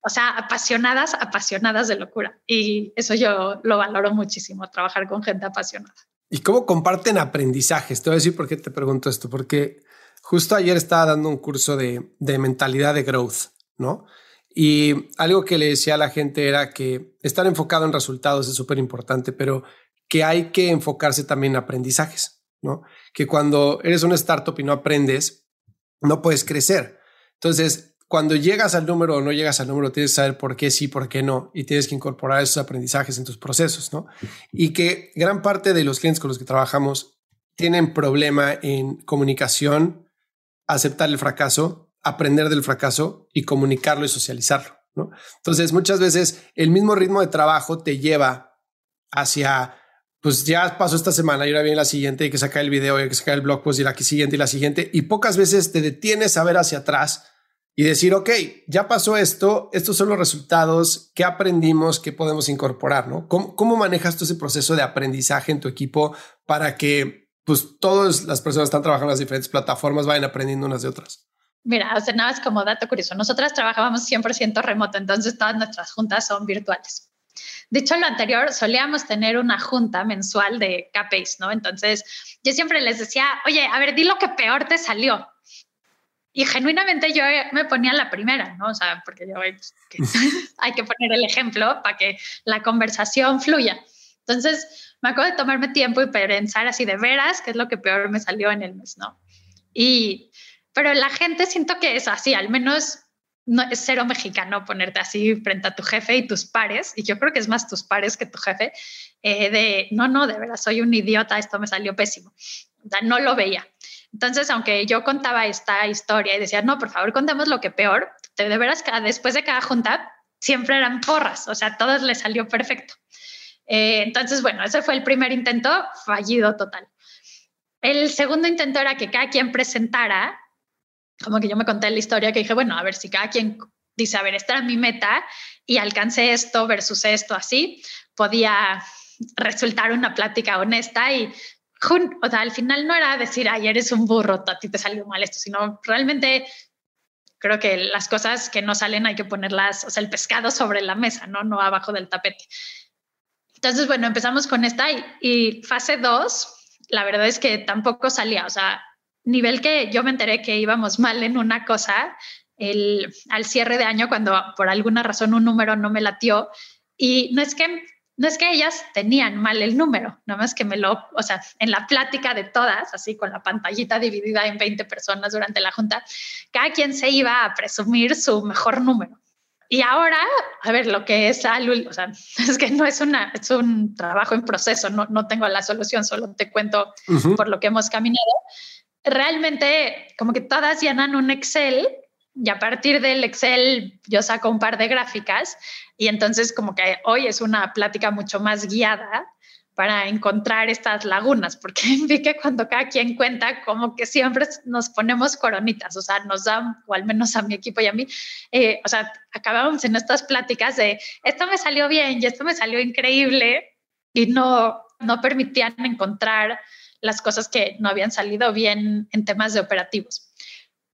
O sea, apasionadas, apasionadas de locura. Y eso yo lo valoro muchísimo, trabajar con gente apasionada. ¿Y cómo comparten aprendizajes? Te voy a decir por qué te pregunto esto, porque Justo ayer estaba dando un curso de, mentalidad de growth, ¿no? Y algo que le decía a la gente era que estar enfocado en resultados es súper importante, pero que hay que enfocarse también en aprendizajes, ¿no? Que cuando eres una startup y no aprendes, no puedes crecer. Entonces, cuando llegas al número o no llegas al número, tienes que saber por qué sí, por qué no, y tienes que incorporar esos aprendizajes en tus procesos, ¿no? Y que gran parte de los clientes con los que trabajamos tienen problema en comunicación aceptar el fracaso, aprender del fracaso y comunicarlo y socializarlo. ¿no? Entonces, muchas veces el mismo ritmo de trabajo te lleva hacia, pues ya pasó esta semana y ahora viene la siguiente, hay que sacar el video, hay que sacar el blog post y la siguiente y la siguiente. Y pocas veces te detienes a ver hacia atrás y decir, ok, ya pasó esto, estos son los resultados, qué aprendimos, qué podemos incorporar, ¿no? ¿Cómo, manejas tú ese proceso de aprendizaje en tu equipo para que pues todas las personas están trabajando en las diferentes plataformas, vayan aprendiendo unas de otras. Mira, o sea, nada más como dato curioso. Nosotras trabajábamos 100% remoto, entonces todas nuestras juntas son virtuales. Dicho lo anterior, solíamos tener una junta mensual de KPIs, ¿no? Entonces, yo siempre les decía, oye, a ver, di lo que peor te salió. Y genuinamente yo me ponía la primera, ¿no? O sea, porque yo pues, hay que poner el ejemplo para que la conversación fluya. Entonces, me acuerdo de tomarme tiempo y pensar así de veras, qué es lo que peor me salió en el mes, ¿no? Y, pero la gente siento que es así, al menos no es cero mexicano ponerte así frente a tu jefe y tus pares, y yo creo que es más tus pares que tu jefe, eh, de no, no, de veras, soy un idiota, esto me salió pésimo. O sea, no lo veía. Entonces, aunque yo contaba esta historia y decía, no, por favor, contemos lo que peor, de veras, después de cada junta, siempre eran porras, o sea, a todos les salió perfecto. Eh, entonces, bueno, ese fue el primer intento, fallido total. El segundo intento era que cada quien presentara, como que yo me conté la historia, que dije, bueno, a ver si cada quien dice, a ver, esta era mi meta y alcancé esto versus esto, así, podía resultar una plática honesta y o sea, al final no era decir, ay, eres un burro, a ti te salió mal esto, sino realmente creo que las cosas que no salen hay que ponerlas, o sea, el pescado sobre la mesa, ¿no? No abajo del tapete. Entonces, bueno, empezamos con esta y, fase 2, la verdad es que tampoco salía, o sea, nivel que yo me enteré que íbamos mal en una cosa el, al cierre de año cuando por alguna razón un número no me latió y no es que no es que ellas tenían mal el número, nada más que me lo, o sea, en la plática de todas, así con la pantallita dividida en 20 personas durante la junta, cada quien se iba a presumir su mejor número. Y ahora, a ver, lo que es o sea, es que no es, una, es un trabajo en proceso, no, no tengo la solución, solo te cuento por lo que hemos caminado. realmente como que todas llenan un Excel y a partir del Excel yo saco un par de gráficas y entonces como que hoy es una plática mucho más guiada para encontrar estas lagunas, porque vi que cuando cada quien cuenta, como que siempre nos ponemos coronitas, o sea, nos dan, o al menos a mi equipo y a mí, eh, o sea, acabamos en estas pláticas de, esto me salió bien y esto me salió increíble, y no, no permitían encontrar las cosas que no habían salido bien en temas de operativos.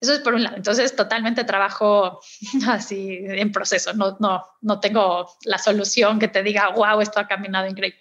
Eso es por un lado. Entonces, totalmente trabajo así en proceso. No, no, no tengo la solución que te diga, wow, esto ha caminado increíble.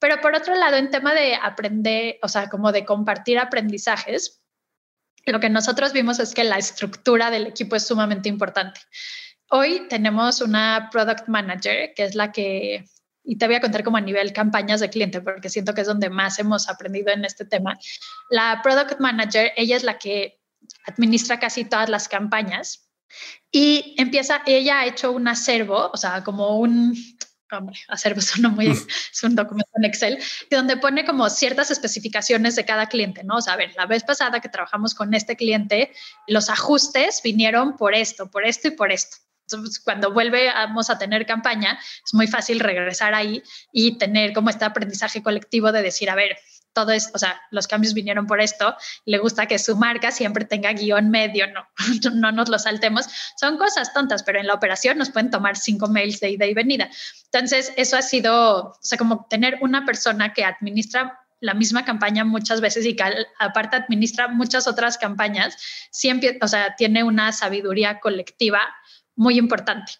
Pero por otro lado, en tema de aprender, o sea, como de compartir aprendizajes, lo que nosotros vimos es que la estructura del equipo es sumamente importante. Hoy tenemos una product manager, que es la que, y te voy a contar como a nivel campañas de cliente, porque siento que es donde más hemos aprendido en este tema. La product manager, ella es la que administra casi todas las campañas y empieza, ella ha hecho un acervo, o sea, como un, hombre, hacer uno muy, es un documento en Excel, donde pone como ciertas especificaciones de cada cliente, ¿no? O sea, a ver, la vez pasada que trabajamos con este cliente, los ajustes vinieron por esto, por esto y por esto. Entonces, cuando volvemos a tener campaña, es muy fácil regresar ahí y tener como este aprendizaje colectivo de decir, a ver, todo es, o sea, los cambios vinieron por esto, le gusta que su marca siempre tenga guion medio, no, no nos lo saltemos. Son cosas tontas, pero en la operación nos pueden tomar cinco mails de ida y venida. Entonces, eso ha sido, o sea, como tener una persona que administra la misma campaña muchas veces y que aparte administra muchas otras campañas, siempre, o sea, tiene una sabiduría colectiva muy importante.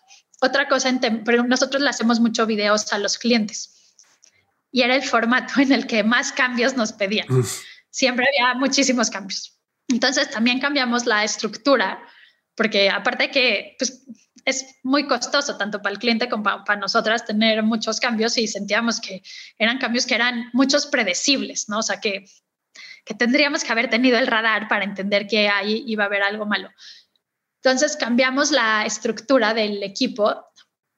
Otra cosa, pero nosotros le hacemos mucho videos a los clientes y era el formato en el que más cambios nos pedían. Siempre había muchísimos cambios. Entonces también cambiamos la estructura, porque aparte que pues, es muy costoso tanto para el cliente como para, nosotras tener muchos cambios y sentíamos que eran cambios que eran muchos predecibles, ¿no? O sea, que, que tendríamos que haber tenido el radar para entender que ahí iba a haber algo malo. Entonces cambiamos la estructura del equipo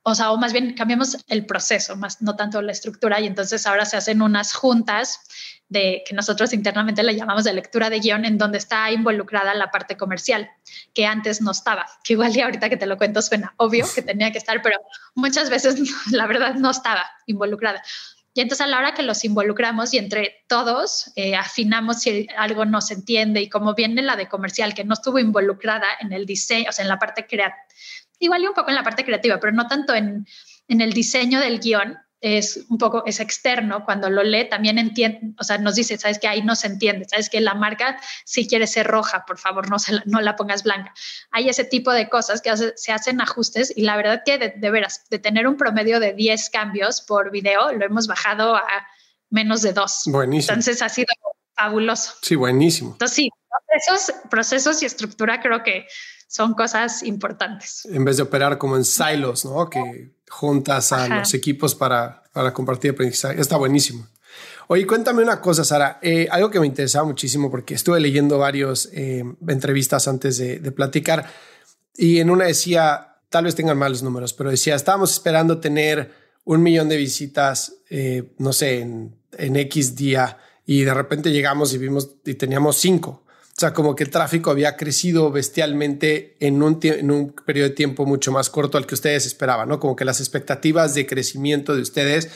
o sea, o más bien cambiamos el proceso, más no tanto la estructura, y entonces ahora se hacen unas juntas de que nosotros internamente le llamamos de lectura de guion, en donde está involucrada la parte comercial, que antes no estaba, que igual y ahorita que te lo cuento suena obvio que tenía que estar, pero muchas veces la verdad no estaba involucrada. Y entonces a la hora que los involucramos y entre todos eh, afinamos si algo no se entiende y como viene la de comercial que no estuvo involucrada en el diseño, o sea, en la parte creativa, igual y un poco en la parte creativa, pero no tanto en, en el diseño del guion, es un poco, es externo, cuando lo lee también entiende, o sea, nos dice, sabes que ahí no se entiende, sabes que la marca si quiere ser roja, por favor, no, se la, no la pongas blanca. Hay ese tipo de cosas que se hacen ajustes y la verdad que de, de, veras, de tener un promedio de 10 cambios por video, lo hemos bajado a menos de dos. Buenísimo. Entonces ha sido fabuloso. Sí, buenísimo. Entonces sí, esos procesos y estructura creo que son cosas importantes. En vez de operar como en silos, ¿no? Que juntas a los equipos para, para compartir aprendizaje. Está buenísimo. Oye, cuéntame una cosa, Sara. Eh, algo que me interesaba muchísimo porque estuve leyendo varios eh, entrevistas antes de, de, platicar y en una decía, tal vez tengan malos números, pero decía, estábamos esperando tener un millón de visitas, eh, no sé, en, en X día y de repente llegamos y vimos y teníamos cinco. O sea, como que el tráfico había crecido bestialmente en un, en un periodo de tiempo mucho más corto al que ustedes esperaban, ¿no? Como que las expectativas de crecimiento de ustedes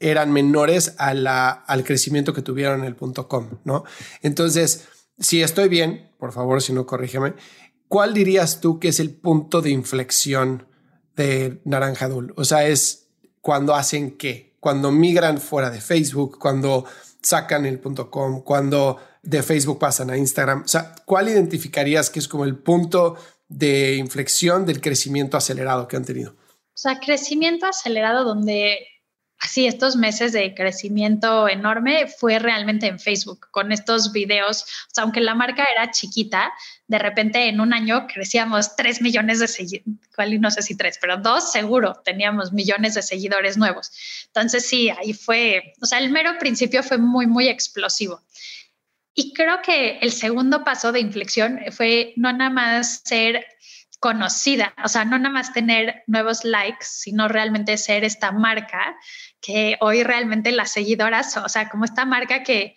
eran menores a la, al crecimiento que tuvieron en el punto .com, ¿no? Entonces, si estoy bien, por favor, si no, corrígeme, ¿cuál dirías tú que es el punto de inflexión de Naranja Dul? O sea, es cuando hacen qué? Cuando migran fuera de Facebook, cuando sacan el punto .com, cuando de Facebook pasan a Instagram. O sea, ¿cuál identificarías que es como el punto de inflexión del crecimiento acelerado que han tenido? O sea, crecimiento acelerado donde así estos meses de crecimiento enorme fue realmente en Facebook, con estos videos. O sea, aunque la marca era chiquita, de repente en un año crecíamos 3 millones de seguidores, no sé si tres, pero dos seguro teníamos millones de seguidores nuevos. Entonces sí, ahí fue, o sea, el mero principio fue muy, muy explosivo. Y creo que el segundo paso de inflexión fue no nada más ser conocida, o sea, no nada más tener nuevos likes, sino realmente ser esta marca que hoy realmente las seguidoras, o sea, como esta marca que,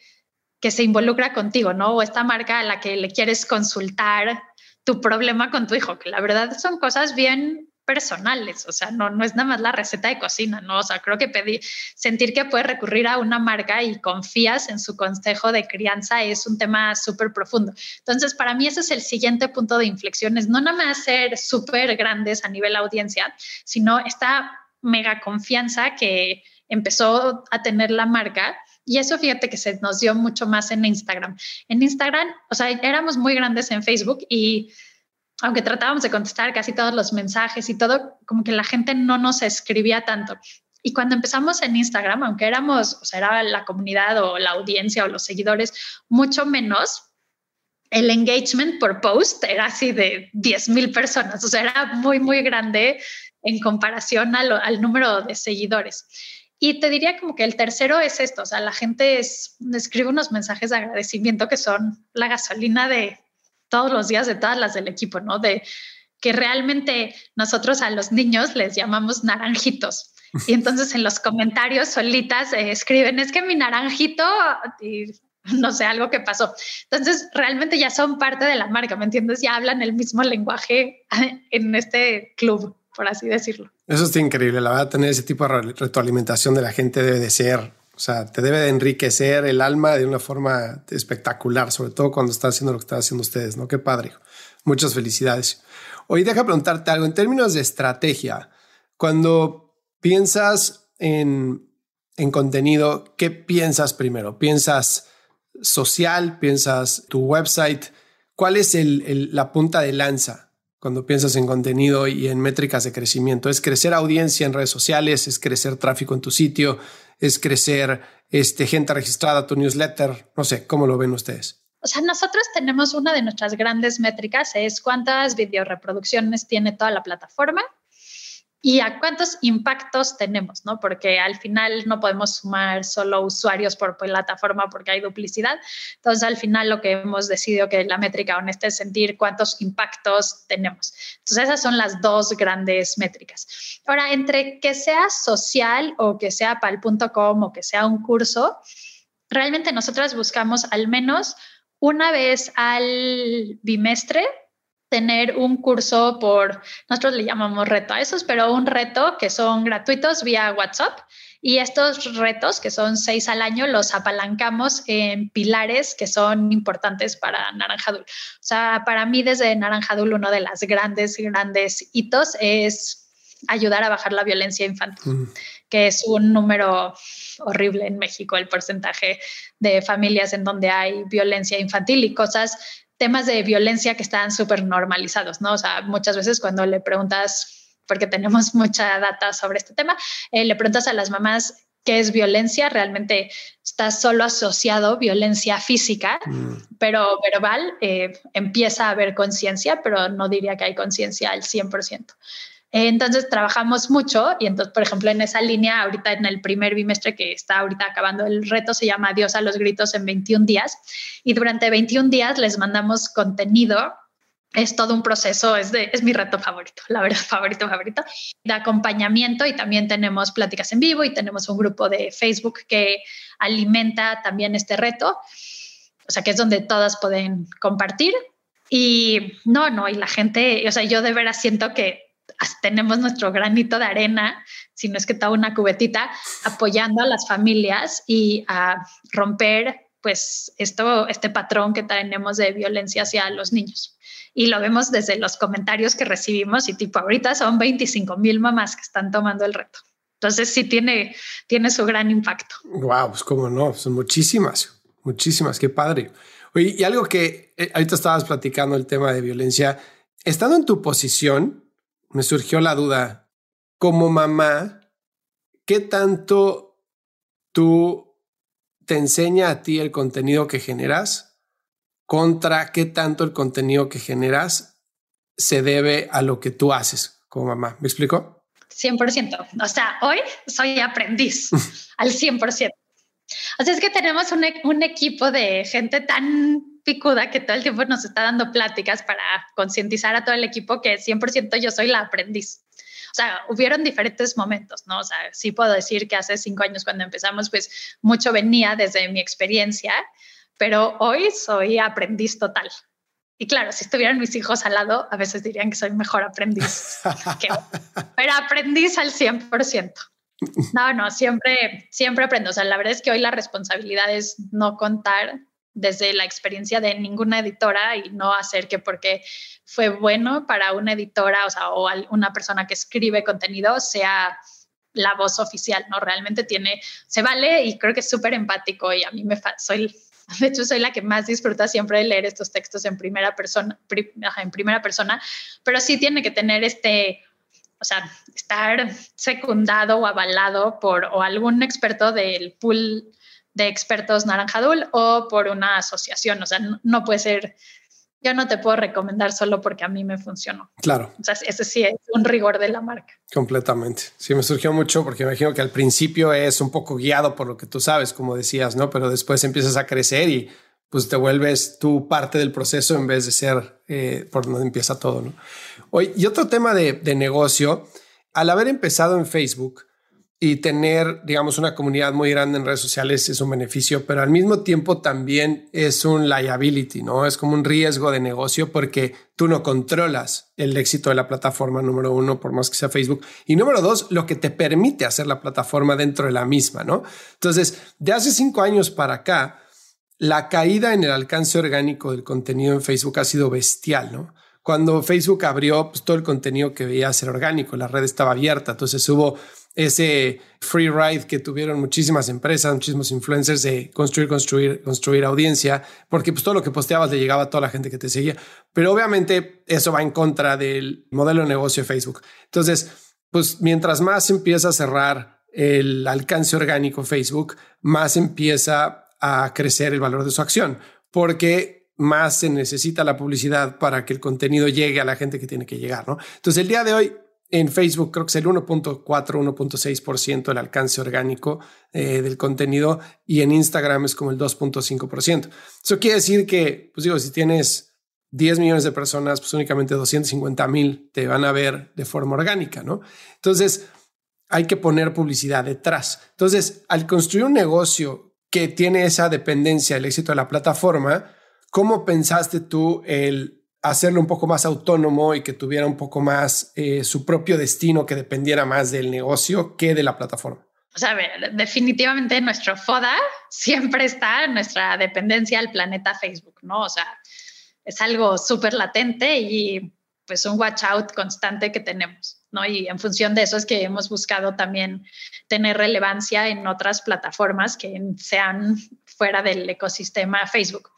que se involucra contigo, ¿no? O esta marca a la que le quieres consultar tu problema con tu hijo, que la verdad son cosas bien personales, o sea, no, no es nada más la receta de cocina, ¿no? O sea, creo que pedir, sentir que puedes recurrir a una marca y confías en su consejo de crianza es un tema súper profundo. Entonces, para mí ese es el siguiente punto de inflexión, es no nada más ser súper grandes a nivel audiencia, sino esta mega confianza que empezó a tener la marca. Y eso fíjate que se nos dio mucho más en Instagram. En Instagram, o sea, éramos muy grandes en Facebook y aunque tratábamos de contestar casi todos los mensajes y todo, como que la gente no nos escribía tanto. Y cuando empezamos en Instagram, aunque éramos, o sea, era la comunidad o la audiencia o los seguidores, mucho menos, el engagement por post era así de 10 mil personas, o sea, era muy, muy grande en comparación al número de seguidores. Y te diría como que el tercero es esto, o sea, la gente es, escribe unos mensajes de agradecimiento que son la gasolina de, todos los días de todas las del equipo, ¿no? De que realmente nosotros a los niños les llamamos naranjitos. Y entonces en los comentarios solitas eh, escriben, es que mi naranjito, y no sé, algo que pasó. Entonces realmente ya son parte de la marca, ¿me entiendes? Ya hablan el mismo lenguaje en este club, por así decirlo. Eso está increíble, la verdad, tener ese tipo de retroalimentación de la gente debe de ser o sea, te debe de enriquecer el alma de una forma espectacular, sobre todo cuando estás haciendo lo que están haciendo ustedes, ¿no? Qué padre. Muchas felicidades. Hoy deja preguntarte algo en términos de estrategia. Cuando piensas en, en contenido, ¿qué piensas primero? ¿Piensas social? ¿Piensas tu website? ¿Cuál es la punta de lanza cuando piensas en contenido y en métricas de crecimiento? ¿Es crecer audiencia en redes sociales? ¿Es crecer tráfico en tu sitio? es crecer este, gente registrada a tu newsletter? No sé, ¿cómo lo ven ustedes? O sea, nosotros tenemos una de nuestras grandes métricas, es cuántas video reproducciones tiene toda la plataforma y a cuántos impactos tenemos, ¿no? Porque al final no podemos sumar solo usuarios por plataforma porque hay duplicidad. Entonces, al final lo que hemos decidido que la métrica honesta es sentir cuántos impactos tenemos. Entonces, esas son las dos grandes métricas. Ahora, entre que sea social o que sea para o que sea un curso, realmente nosotros buscamos al menos una vez al bimestre tener un curso por, nosotros le llamamos reto a esos, pero un reto que son gratuitos vía WhatsApp. Y estos retos, que son seis al año, los apalancamos en pilares que son importantes para Naranjadul. O sea, para mí desde Naranjadul uno de los grandes, grandes hitos es ayudar a bajar la violencia infantil, mm. que es un número horrible en México, el porcentaje de familias en donde hay violencia infantil y cosas temas de violencia que están súper normalizados, ¿no? O sea, muchas veces cuando le preguntas, porque tenemos mucha data sobre este tema, eh, le preguntas a las mamás qué es violencia, realmente está solo asociado violencia física, mm. pero verbal eh, empieza a haber conciencia, pero no diría que hay conciencia al 100%. Entonces trabajamos mucho y entonces, por ejemplo, en esa línea, ahorita en el primer bimestre que está ahorita acabando el reto, se llama Dios a los gritos en 21 días y durante 21 días les mandamos contenido. Es todo un proceso, es, es mi reto favorito, la verdad, favorito, favorito, de acompañamiento y también tenemos pláticas en vivo y tenemos un grupo de Facebook que alimenta también este reto, o sea, que es donde todas pueden compartir. Y no, no, y la gente, o sea, yo de veras siento que tenemos nuestro granito de arena, si no es que toda una cubetita, apoyando a las familias y a romper pues esto, este patrón que tenemos de violencia hacia los niños. Y lo vemos desde los comentarios que recibimos y tipo ahorita son 25 mil mamás que están tomando el reto. Entonces sí tiene, tiene su gran impacto. Wow, pues cómo no, son muchísimas, muchísimas, qué padre. Oye, y algo que eh, ahorita estabas platicando el tema de violencia, estando en tu posición, me surgió la duda, como mamá, ¿qué tanto tú te enseña a ti el contenido que generas contra qué tanto el contenido que generas se debe a lo que tú haces como mamá? ¿Me explico? 100%. O sea, hoy soy aprendiz al 100%. O sea, es que tenemos un, un, equipo de gente tan picuda que todo el tiempo nos está dando pláticas para concientizar a todo el equipo que 100% yo soy la aprendiz. O sea, hubieron diferentes momentos, ¿no? O sea, sí puedo decir que hace cinco años cuando empezamos, pues mucho venía desde mi experiencia, pero hoy soy aprendiz total. Y claro, si estuvieran mis hijos al lado, a veces dirían que soy mejor aprendiz, que, pero aprendiz al 100%. No, no, siempre, siempre aprendo. O sea, la verdad es que hoy la responsabilidad es no contar desde la experiencia de ninguna editora y no hacer que porque fue bueno para una editora, o sea, o una persona que escribe contenido sea la voz oficial, ¿no? Realmente tiene, se vale y creo que es súper empático y a mí me, soy, de hecho, soy la que más disfruta siempre de leer estos textos en primera persona, en primera persona, pero sí tiene que tener este, o sea, estar secundado o avalado por o algún experto del pool de expertos Naranjadul o por una asociación. O sea, no, puede ser, yo no te puedo recomendar solo porque a mí me funcionó. Claro. O sea, ese sí es un rigor de la marca. Completamente. Sí, me surgió mucho porque me imagino que al principio es un poco guiado por lo que tú sabes, como decías, ¿no? Pero después empiezas a crecer y pues te vuelves tú parte del proceso en vez de ser eh, por donde empieza todo, ¿no? Hoy, y otro tema de, de negocio, al haber empezado en Facebook y tener, digamos, una comunidad muy grande en redes sociales es un beneficio, pero al mismo tiempo también es un liability, ¿no? Es como un riesgo de negocio porque tú no controlas el éxito de la plataforma, número uno, por más que sea Facebook. Y número dos, lo que te permite hacer la plataforma dentro de la misma, ¿no? Entonces, de hace cinco años para acá, la caída en el alcance orgánico del contenido en Facebook ha sido bestial, ¿no? Cuando Facebook abrió, pues todo el contenido que veía ser orgánico, la red estaba abierta, entonces hubo ese free ride que tuvieron muchísimas empresas, muchísimos influencers de construir, construir, construir audiencia, porque pues todo lo que posteabas le llegaba a toda la gente que te seguía. Pero obviamente eso va en contra del modelo de negocio de Facebook. Entonces, pues mientras más empieza a cerrar el alcance orgánico Facebook, más empieza a crecer el valor de su acción, porque más se necesita la publicidad para que el contenido llegue a la gente que tiene que llegar, ¿no? Entonces, el día de hoy en Facebook creo que es el 1.4, 1.6% el alcance orgánico eh, del contenido y en Instagram es como el 2.5%. Eso quiere decir que, pues digo, si tienes 10 millones de personas, pues únicamente 250 mil te van a ver de forma orgánica, ¿no? Entonces, hay que poner publicidad detrás. Entonces, al construir un negocio que tiene esa dependencia del éxito de la plataforma, ¿cómo pensaste tú el hacerlo un poco más autónomo y que tuviera un poco más eh, su propio destino, que dependiera más del negocio que de la plataforma? O sea, definitivamente nuestro FODA siempre está en nuestra dependencia al planeta Facebook, ¿no? O sea, es algo súper latente y pues un watch out constante que tenemos. ¿no? Y en función de eso es que hemos buscado también tener relevancia en otras plataformas que sean fuera del ecosistema Facebook.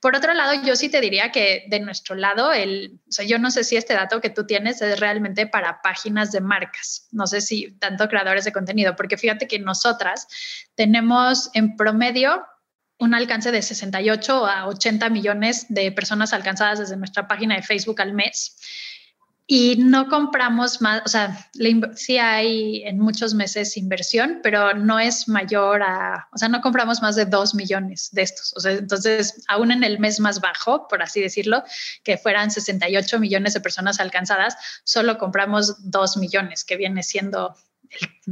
Por otro lado, yo sí te diría que de nuestro lado, el, o sea, yo no sé si este dato que tú tienes es realmente para páginas de marcas, no sé si tanto creadores de contenido, porque fíjate que nosotras tenemos en promedio un alcance de 68 a 80 millones de personas alcanzadas desde nuestra página de Facebook al mes y no compramos más, o sea, sí hay en muchos meses inversión, pero no es mayor a, o sea, no compramos más de 2 millones de estos. O sea, entonces, aún en el mes más bajo, por así decirlo, que fueran 68 millones de personas alcanzadas, solo compramos 2 millones, que viene siendo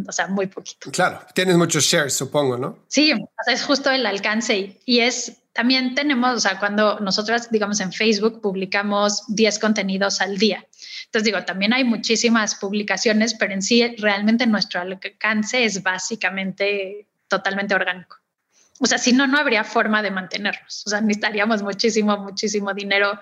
o sea, muy poquito. Claro, tienes muchos shares, supongo, ¿no? Sí, es justo el alcance y, es también tenemos, o sea, cuando nosotras, digamos, en Facebook publicamos 10 contenidos al día. Entonces, digo, también hay muchísimas publicaciones, pero en sí realmente nuestro alcance es básicamente totalmente orgánico. O sea, si no, no habría forma de mantenernos. O sea, necesitaríamos muchísimo, muchísimo dinero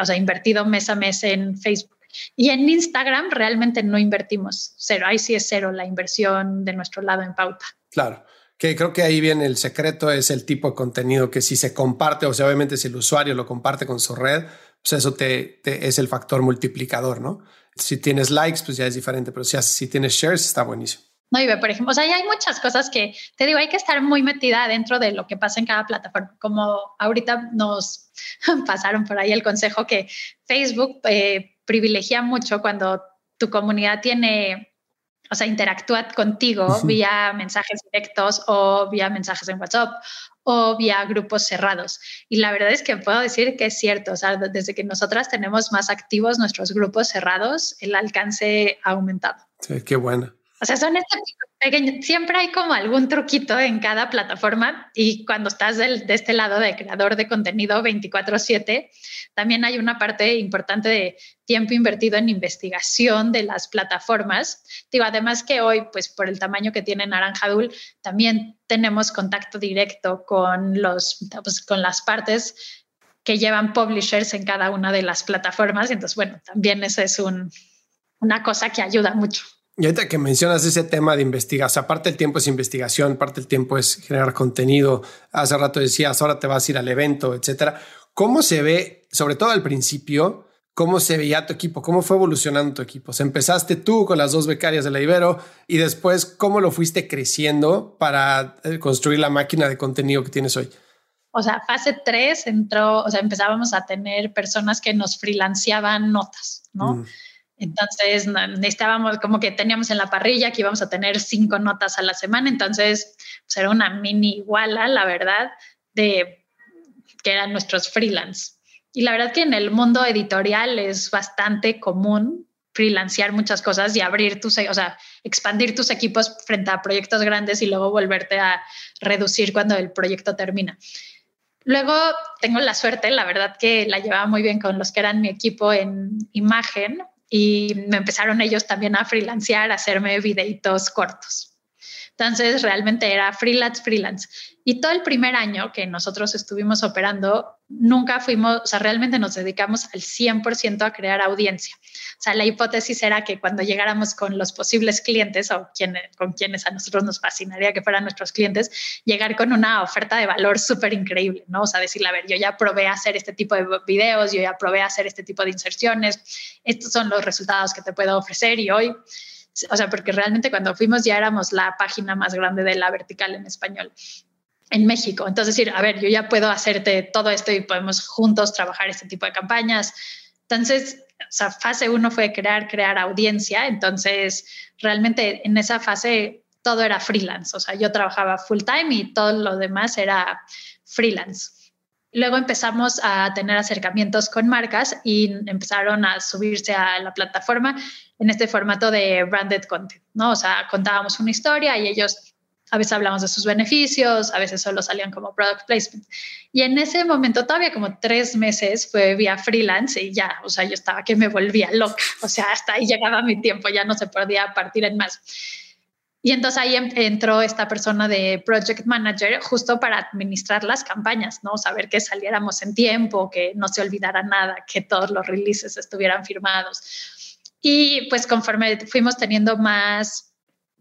o sea, invertido mes a mes en Facebook. Y en Instagram realmente no invertimos cero. Ahí sí es cero la inversión de nuestro lado en pauta. Claro. Que creo que ahí viene el secreto, es el tipo de contenido que si se comparte, o sea, obviamente si el usuario lo comparte con su red, pues eso te, es el factor multiplicador, ¿no? Si tienes likes, pues ya es diferente, pero si, si tienes shares, está buenísimo. No, y por ejemplo, o sea, hay muchas cosas que te digo, hay que estar muy metida dentro de lo que pasa en cada plataforma. Como ahorita nos pasaron por ahí el consejo que Facebook eh, privilegia mucho cuando tu comunidad tiene o sea, interactúa contigo vía mensajes directos o vía mensajes en WhatsApp o vía grupos cerrados. Y la verdad es que puedo decir que es cierto, o sea, desde que nosotras tenemos más activos nuestros grupos cerrados, el alcance ha aumentado. Sí, qué bueno. O sea, son este siempre hay como algún truquito en cada plataforma y cuando estás de este lado de creador de contenido 24/7, también hay una parte importante de tiempo invertido en investigación de las plataformas. Digo, además que hoy, pues por el tamaño que tiene Naranja Dul, también tenemos contacto directo con, los, pues, con las partes que llevan publishers en cada una de las plataformas. Entonces, bueno, también eso es un, una cosa que ayuda mucho. Y ahorita que mencionas ese tema de investigación, aparte el tiempo es investigación, parte del tiempo es generar contenido. Hace rato decías, ahora te vas a ir al evento, etcétera. ¿Cómo se ve, sobre todo al principio, cómo se veía tu equipo? ¿Cómo fue evolucionando tu equipo? O empezaste tú con las dos becarias de la Ibero y después, ¿cómo lo fuiste creciendo para eh, construir la máquina de contenido que tienes hoy? O sea, fase 3 entró, o sea, empezábamos a tener personas que nos freelanceaban notas, ¿no? Mm. Entonces necesitábamos, como que teníamos en la parrilla que íbamos a tener cinco notas a la semana, entonces pues, era una mini iguala, la verdad, de que eran nuestros freelance. Y la verdad que en el mundo editorial es bastante común freelancear muchas cosas y abrir tus, o sea, expandir tus equipos frente a proyectos grandes y luego volverte a reducir cuando el proyecto termina. Luego tengo la suerte, la verdad que la llevaba muy bien con los que eran mi equipo en imagen, y me empezaron ellos también a freelancear, a hacerme videitos cortos. Entonces, realmente era freelance, freelance. Y todo el primer año que nosotros estuvimos operando, nunca fuimos, o sea, realmente nos dedicamos al 100% a crear audiencia. O sea, la hipótesis era que cuando llegáramos con los posibles clientes o con quienes a nosotros nos fascinaría que fueran nuestros clientes, llegar con una oferta de valor súper increíble, ¿no? O sea, decirle, a ver, yo ya probé a hacer este tipo de videos, yo ya probé a hacer este tipo de inserciones, estos son los resultados que te puedo ofrecer y hoy o sea, porque realmente cuando fuimos ya éramos la página más grande de la vertical en español en México. Entonces, decir, a ver, yo ya puedo hacerte todo esto y podemos juntos trabajar este tipo de campañas. Entonces, o sea, fase uno fue crear, crear audiencia. Entonces, realmente en esa fase todo era freelance. O sea, yo trabajaba full time y todo lo demás era freelance. Luego empezamos a tener acercamientos con marcas y empezaron a subirse a la plataforma en este formato de branded content, ¿no? O sea, contábamos una historia y ellos a veces hablamos de sus beneficios, a veces solo salían como product placement. Y en ese momento, todavía como tres meses, fue vía freelance y ya, o sea, yo estaba que me volvía loca. O sea, hasta ahí llegaba mi tiempo, ya no se podía partir en más. Y entonces ahí entró esta persona de project manager justo para administrar las campañas, ¿no? Saber que saliéramos en tiempo, que no se olvidara nada, que todos los releases estuvieran firmados. Y pues conforme fuimos teniendo más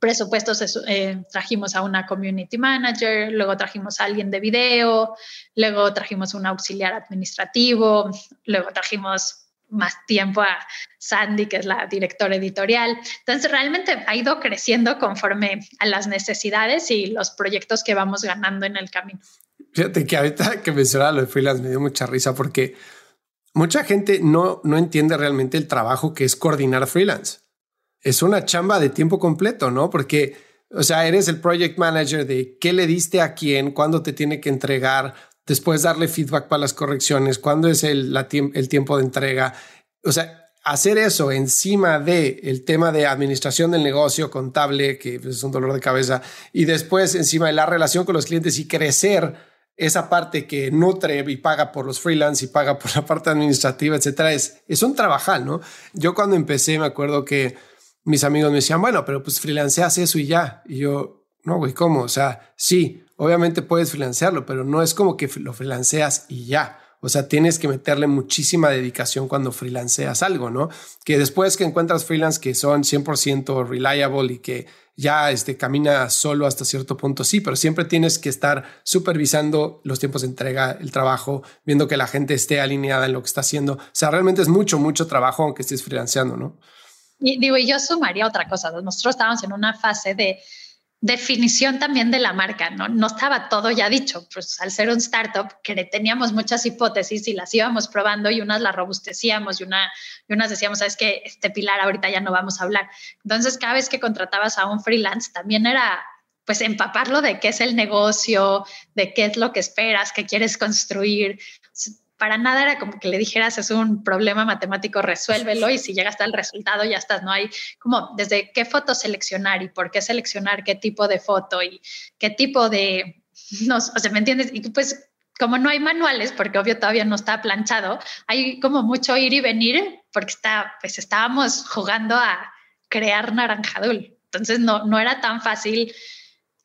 presupuestos, eh, trajimos a una community manager, luego trajimos a alguien de video, luego trajimos un auxiliar administrativo, luego trajimos más tiempo a Sandy, que es la directora editorial. Entonces, realmente ha ido creciendo conforme a las necesidades y los proyectos que vamos ganando en el camino. Fíjate que ahorita que mencionaba lo de freelance me dio mucha risa porque mucha gente no, no entiende realmente el trabajo que es coordinar freelance. Es una chamba de tiempo completo, ¿no? Porque, o sea, eres el project manager de qué le diste a quién, cuándo te tiene que entregar, después darle feedback para las correcciones, cuándo es el, el tiempo de entrega. O sea, hacer eso encima de el tema de administración del negocio contable, que es un dolor de cabeza, y después encima de la relación con los clientes y crecer esa parte que nutre y paga por los freelance y paga por la parte administrativa, etcétera, es, es un trabajal, ¿no? Yo cuando empecé me acuerdo que mis amigos me decían, bueno, pero pues freelanceas eso y ya. Y yo, no, güey, ¿cómo? O sea, sí, obviamente puedes freelancearlo, pero no es como que lo freelanceas y ya. O sea, tienes que meterle muchísima dedicación cuando freelanceas algo, ¿no? Que después que encuentras freelance que son 100% reliable y que ya este, camina solo hasta cierto punto, sí, pero siempre tienes que estar supervisando los tiempos de entrega, el trabajo, viendo que la gente esté alineada en lo que está haciendo. O sea, realmente es mucho, mucho trabajo aunque estés freelanceando, ¿no? Y digo, yo sumaría otra cosa. Nosotros estábamos en una fase de definición también de la marca, ¿no? No estaba todo ya dicho, pues al ser un startup que teníamos muchas hipótesis y las íbamos probando y unas las robustecíamos y, una, y unas decíamos, sabes que este pilar ahorita ya no vamos a hablar. Entonces, cada vez que contratabas a un freelance, también era pues empaparlo de qué es el negocio, de qué es lo que esperas, qué quieres construir para nada era como que le dijeras es un problema matemático, resuélvelo y si llegas al resultado ya estás, no hay como desde qué foto seleccionar y por qué seleccionar qué tipo de foto y qué tipo de, no, o sea, ¿me entiendes? Y pues como no hay manuales, porque obvio todavía no está planchado, hay como mucho ir y venir porque está, pues estábamos jugando a crear naranjadul. Entonces no, no era tan fácil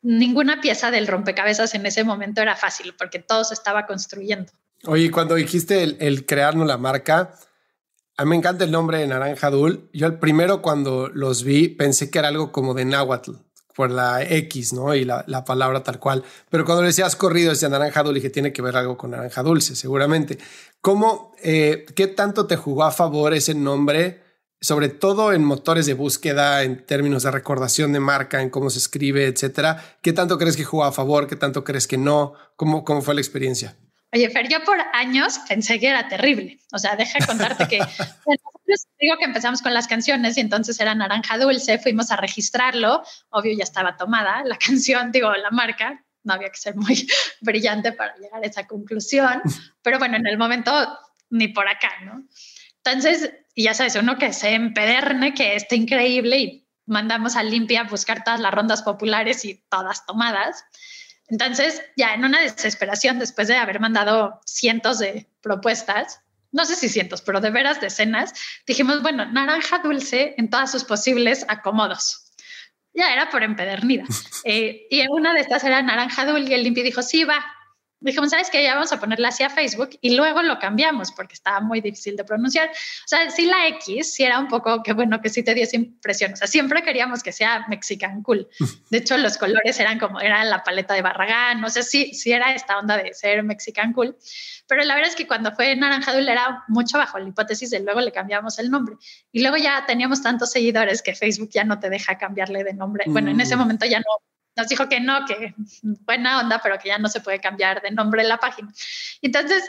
ninguna pieza del rompecabezas en ese momento era fácil porque todo se estaba construyendo. Oye, cuando dijiste el, crearnos la marca, a mí me encanta el nombre de Naranja Dul. Yo el primero cuando los vi pensé que era algo como de náhuatl, por la X, ¿no? Y la, palabra tal cual. Pero cuando le decías corrido decía Naranja Dul, dije, tiene que ver algo con Naranja Dulce, seguramente. ¿Cómo, eh, qué tanto te jugó a favor ese nombre? sobre todo en motores de búsqueda, en términos de recordación de marca, en cómo se escribe, etcétera. ¿Qué tanto crees que jugó a favor? ¿Qué tanto crees que no? ¿Cómo, cómo fue la experiencia? Oye, Fer, yo por años pensé que era terrible. O sea, deja de contarte que digo que empezamos con las canciones y entonces era Naranja Dulce, fuimos a registrarlo, obvio ya estaba tomada la canción, digo, la marca, no había que ser muy brillante para llegar a esa conclusión, pero bueno, en el momento ni por acá, ¿no? Entonces, y ya sabes, uno que se empederne, que esté increíble y mandamos a Limpia a buscar todas las rondas populares y todas tomadas. Entonces, ya en una desesperación, después de haber mandado cientos de propuestas, no sé si cientos, pero de veras decenas, dijimos, bueno, naranja dulce en todas sus posibles acomodos. Ya era por empedernida. Eh, y una de estas era naranja dulce y el limpi dijo, sí, va, dijimos, ¿sabes qué? Ya vamos a ponerla así a Facebook y luego lo cambiamos porque estaba muy difícil de pronunciar. O sea, sí la X, sí era un poco que bueno, que sí te dio esa impresión. O sea, siempre queríamos que sea Mexican Cool. De hecho, los colores eran como, era la paleta de Barragán, no sé si, si era esta onda de ser Mexican Cool. Pero la verdad es que cuando fue Naranjadul era mucho bajo la hipótesis de luego le cambiamos el nombre. Y luego ya teníamos tantos seguidores que Facebook ya no te deja cambiarle de nombre. Bueno, en ese mm. momento ya no nos dijo que no, que buena onda, pero que ya no se puede cambiar de nombre en la página. Entonces,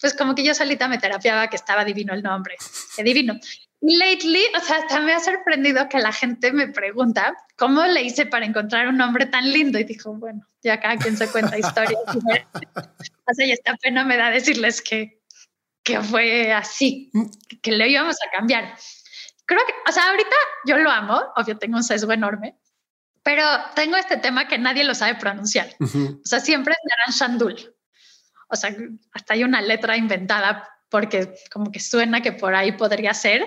pues como que yo solita me terapiaba que estaba divino el nombre, que divino. Lately, o sea, hasta me ha sorprendido que la gente me pregunta cómo le hice para encontrar un nombre tan lindo y dijo, bueno, ya cada quien se cuenta historias. o sea, y esta pena me da decirles que, que fue así, que le íbamos a cambiar. Creo que, o sea, ahorita yo lo amo, obvio tengo un sesgo enorme, pero tengo este tema que nadie lo sabe pronunciar. O sea, siempre es Naranjandul. O sea, hasta hay una letra inventada porque como que suena que por ahí podría ser.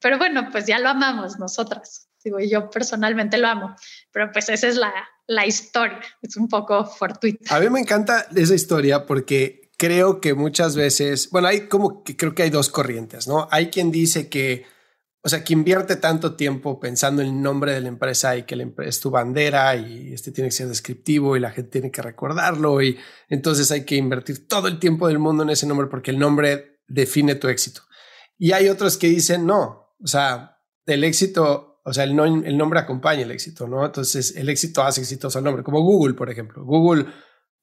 Pero bueno, pues ya lo amamos nosotras. Digo, yo personalmente lo amo. Pero pues esa es la, la historia. Es un poco fortuita. A mí me encanta esa historia porque creo que muchas veces, bueno, hay como que creo que hay dos corrientes, ¿no? Hay quien dice que o sea, que invierte tanto tiempo pensando en el nombre de la empresa y que la es tu bandera y este tiene que ser descriptivo y la gente tiene que recordarlo y entonces hay que invertir todo el tiempo del mundo en ese nombre porque el nombre define tu éxito. Y hay otros que dicen no, o sea, el éxito, o sea, el, el nombre acompaña el éxito, ¿no? Entonces el éxito hace exitoso al nombre, como Google, por ejemplo. Google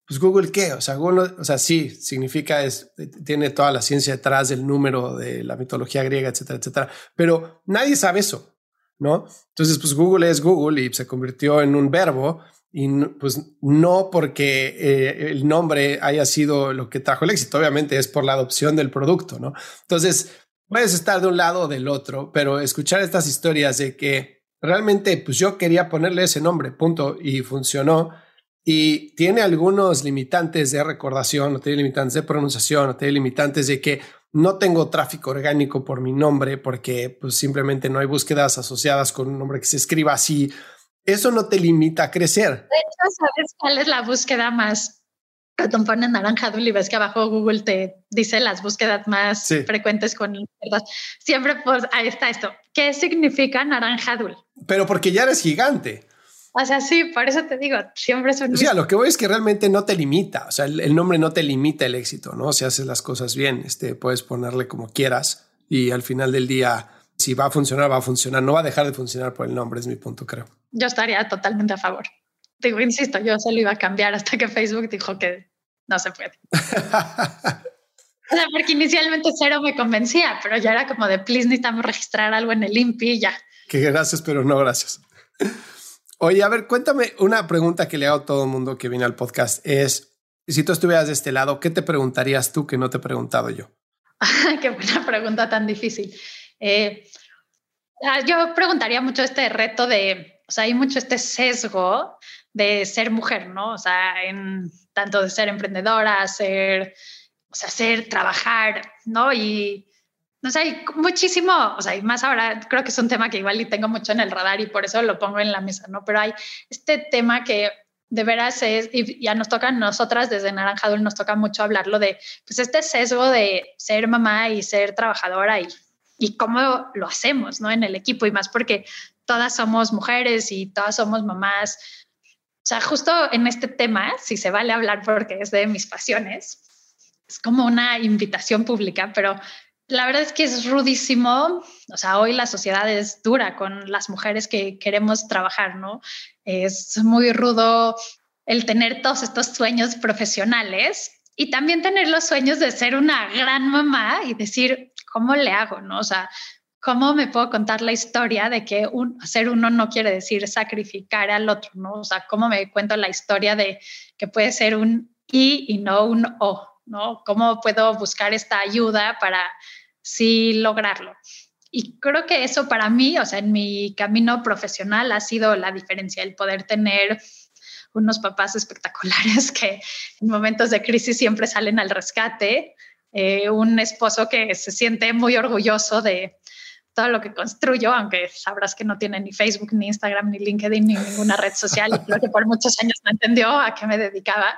pues Google qué, o sea, Google, o sea, sí, significa, es, tiene toda la ciencia detrás del número de la mitología griega, etcétera, etcétera, pero nadie sabe eso, ¿no? Entonces, pues Google es Google y se convirtió en un verbo y pues no porque eh, el nombre haya sido lo que trajo el éxito, obviamente es por la adopción del producto, ¿no? Entonces, puedes estar de un lado o del otro, pero escuchar estas historias de que realmente, pues yo quería ponerle ese nombre, punto, y funcionó y tiene algunos limitantes de recordación, no tiene limitantes de pronunciación, no tiene limitantes de que no tengo tráfico orgánico por mi nombre porque pues simplemente no hay búsquedas asociadas con un nombre que se escriba así. Eso no te limita a crecer. De hecho, ¿sabes cuál es la búsqueda más? Cuando pones naranja y ves que abajo Google te dice las búsquedas más frecuentes con Siempre pues ahí está esto. ¿Qué significa naranja Pero porque ya eres gigante. O sea, sí, por eso te digo, siempre es un... O sea, lo que voy es que realmente no te limita, o sea, el, nombre no te limita el éxito, ¿no? Si haces las cosas bien, este, puedes ponerle como quieras y al final del día Si va a funcionar, va a funcionar. No va a dejar de funcionar por el nombre, es mi punto, creo. Yo estaría totalmente a favor. Digo, insisto, yo se lo iba a cambiar hasta que Facebook dijo que no se puede. O sea, porque inicialmente cero me convencía, pero ya era como de, please, necesitamos registrar algo en el INPI y ya. Que gracias, pero no gracias. Oye, a ver, cuéntame una pregunta que le hago a todo el mundo que viene al podcast. Es, si tú estuvieras de este lado, ¿qué te preguntarías tú que no te he preguntado yo? Qué buena pregunta tan difícil. Eh, ah, yo preguntaría mucho este reto de, o sea, hay mucho este sesgo de ser mujer, ¿no? O sea, en tanto de ser emprendedora, ser o sea, hacer, trabajar, ¿no? Y, hay muchísimo, o sea, y más ahora creo que es un tema que igual y tengo mucho en el radar y por eso lo pongo en la mesa, ¿no? Pero hay este tema que de veras es, y ya nos toca a nosotras desde Naranjadul, nos toca mucho hablarlo de, pues este sesgo de ser mamá y ser trabajadora y, y cómo lo hacemos, ¿no? En el equipo y más porque todas somos mujeres y todas somos mamás. O sea, justo en este tema, si se vale hablar porque es de mis pasiones, es como una invitación pública, pero la verdad es que es rudísimo. O sea, hoy la sociedad es dura con las mujeres que queremos trabajar, ¿no? Es muy rudo el tener todos estos sueños profesionales y también tener los sueños de ser una gran mamá y decir, ¿cómo le hago? ¿No? O sea, ¿cómo me puedo contar la historia de que un, ser uno no quiere decir sacrificar al otro? ¿no? O sea, ¿cómo me cuento la historia de que puede ser un y y no un o? ¿No? ¿Cómo puedo buscar esta ayuda para sí lograrlo? Y creo que eso para mí, o sea, en mi camino profesional ha sido la diferencia, el poder tener unos papás espectaculares que en momentos de crisis siempre salen al rescate, eh, un esposo que se siente muy orgulloso de todo lo que construyo, aunque sabrás que no tiene ni Facebook, ni Instagram, ni LinkedIn, ni ninguna red social, y creo que por muchos años no entendió a qué me dedicaba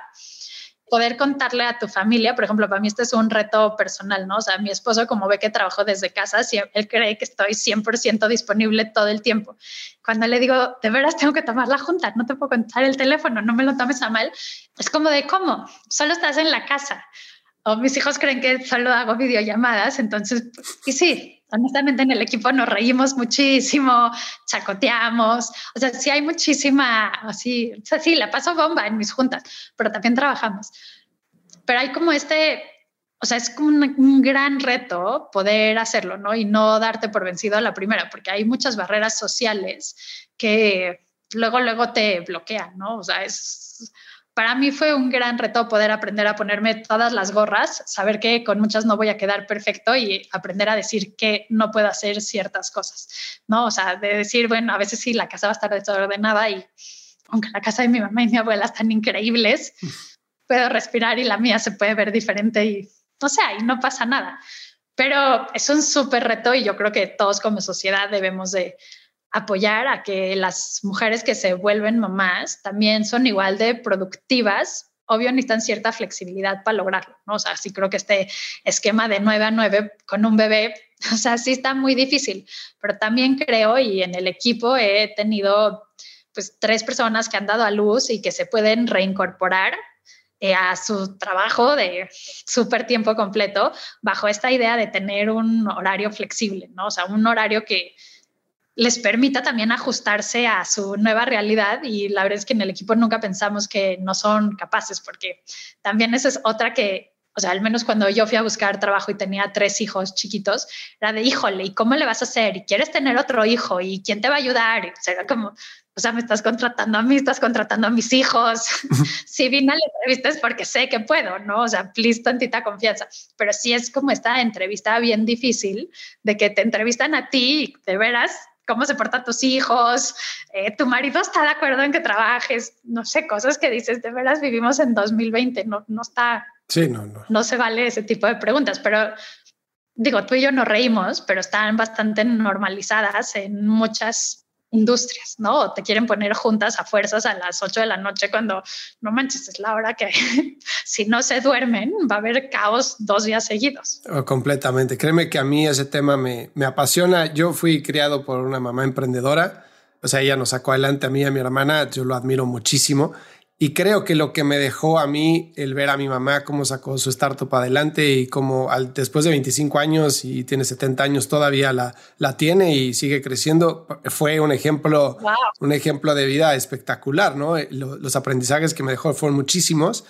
poder contarle a tu familia, por ejemplo, para mí este es un reto personal, ¿no? O sea, mi esposo, como ve que trabajo desde casa, él cree que estoy 100% disponible todo el tiempo. Cuando le digo, de veras tengo que tomar la junta, no te puedo contar el teléfono, no me lo tomes a mal, es como de, ¿cómo? Solo estás en la casa. O mis hijos creen que solo hago videollamadas, entonces, y sí, honestamente en el equipo nos reímos muchísimo, chacoteamos, o sea, sí hay muchísima, así, o sea, sí, la paso bomba en mis juntas, pero también trabajamos. Pero hay como este, o sea, es como un, gran reto poder hacerlo, ¿no? Y no darte por vencido a la primera, porque hay muchas barreras sociales que luego, luego te bloquean, ¿no? O sea, es para mí fue un gran reto poder aprender a ponerme todas las gorras, saber que con muchas no voy a quedar perfecto y aprender a decir que no puedo hacer ciertas cosas, ¿no? O sea, de decir, bueno, a veces sí, la casa va a estar desordenada y aunque la casa de mi mamá y mi abuela están increíbles, puedo respirar y la mía se puede ver diferente y, no sé, y no pasa nada. Pero es un súper reto y yo creo que todos como sociedad debemos de apoyar a que las mujeres que se vuelven mamás también son igual de productivas. Obvio, necesitan cierta flexibilidad para lograrlo, ¿no? O sea, sí creo que este esquema de 9 a 9 con un bebé, o sea, sí está muy difícil, pero también creo y en el equipo he tenido pues tres personas que han dado a luz y que se pueden reincorporar eh, a su trabajo de súper tiempo completo bajo esta idea de tener un horario flexible, ¿no? O sea, un horario que, les permita también ajustarse a su nueva realidad y la verdad es que en el equipo nunca pensamos que no son capaces porque también esa es otra que, o sea, al menos cuando yo fui a buscar trabajo y tenía tres hijos chiquitos, era de, híjole, ¿y cómo le vas a hacer? ¿Y quieres tener otro hijo? ¿Y quién te va a ayudar? Y era como, o sea, me estás contratando a mí, estás contratando a mis hijos. si vine a la entrevista es porque sé que puedo, ¿no? O sea, please, tantita confianza. Pero sí es como esta entrevista bien difícil de que te entrevistan a ti de veras cómo se portan tus hijos, eh, tu marido está de acuerdo en que trabajes, no sé, cosas que dices, de veras vivimos en 2020, no, no está, sí, no, no. no se vale ese tipo de preguntas, pero digo, tú y yo nos reímos, pero están bastante normalizadas en muchas industrias, ¿no? O te quieren poner juntas a fuerzas a las 8 de la noche cuando no manches, es la hora que si no se duermen va a haber caos dos días seguidos. Oh, completamente. Créeme que a mí ese tema me, me apasiona. Yo fui criado por una mamá emprendedora, o sea, ella nos sacó adelante a mí y a mi hermana, yo lo admiro muchísimo. Y creo que lo que me dejó a mí el ver a mi mamá cómo sacó su startup adelante y cómo al, después de 25 años y tiene 70 años todavía la, la tiene y sigue creciendo, fue un ejemplo, un ejemplo de vida espectacular, ¿no? Los, aprendizajes que me dejó fueron muchísimos.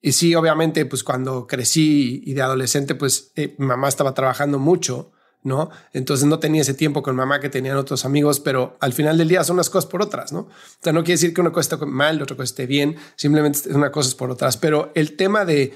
Y sí, obviamente, pues cuando crecí y de adolescente, pues eh, mi mamá estaba trabajando mucho ¿no? Entonces no tenía ese tiempo con mamá que tenían otros amigos, pero al final del día son unas cosas por otras, ¿no? O sea, no quiere decir que una cosa esté mal, otra cosa esté bien, simplemente es una cosa por otras, pero el tema de,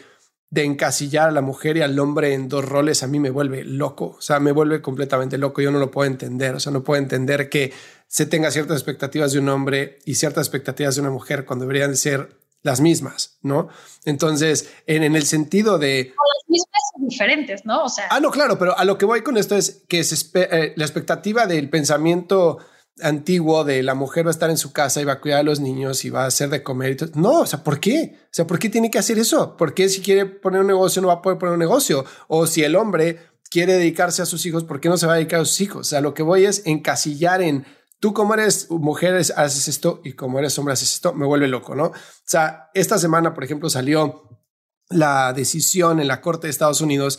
de encasillar a la mujer y al hombre en dos roles a mí me vuelve loco, o sea, me vuelve completamente loco, yo no lo puedo entender, o sea, no puedo entender que se tenga ciertas expectativas de un hombre y ciertas expectativas de una mujer cuando deberían de ser las mismas, ¿no? Entonces, en, en el sentido de... Las mismas son diferentes, ¿no? O sea... Ah, no, claro, pero a lo que voy con esto es que eh, la expectativa del pensamiento antiguo de la mujer va a estar en su casa y va a cuidar a los niños y va a hacer de comer. Y No, o sea, ¿por qué? O sea, ¿por qué tiene que hacer eso? ¿Por qué si quiere poner un negocio no va a poder poner un negocio? O si el hombre quiere dedicarse a sus hijos, ¿por qué no se va a dedicar a sus hijos? O sea, lo que voy es encasillar en tú como eres mujer haces esto y como eres hombre haces esto, me vuelve loco, ¿no? O sea, esta semana, por ejemplo, salió la decisión en la Corte de Estados Unidos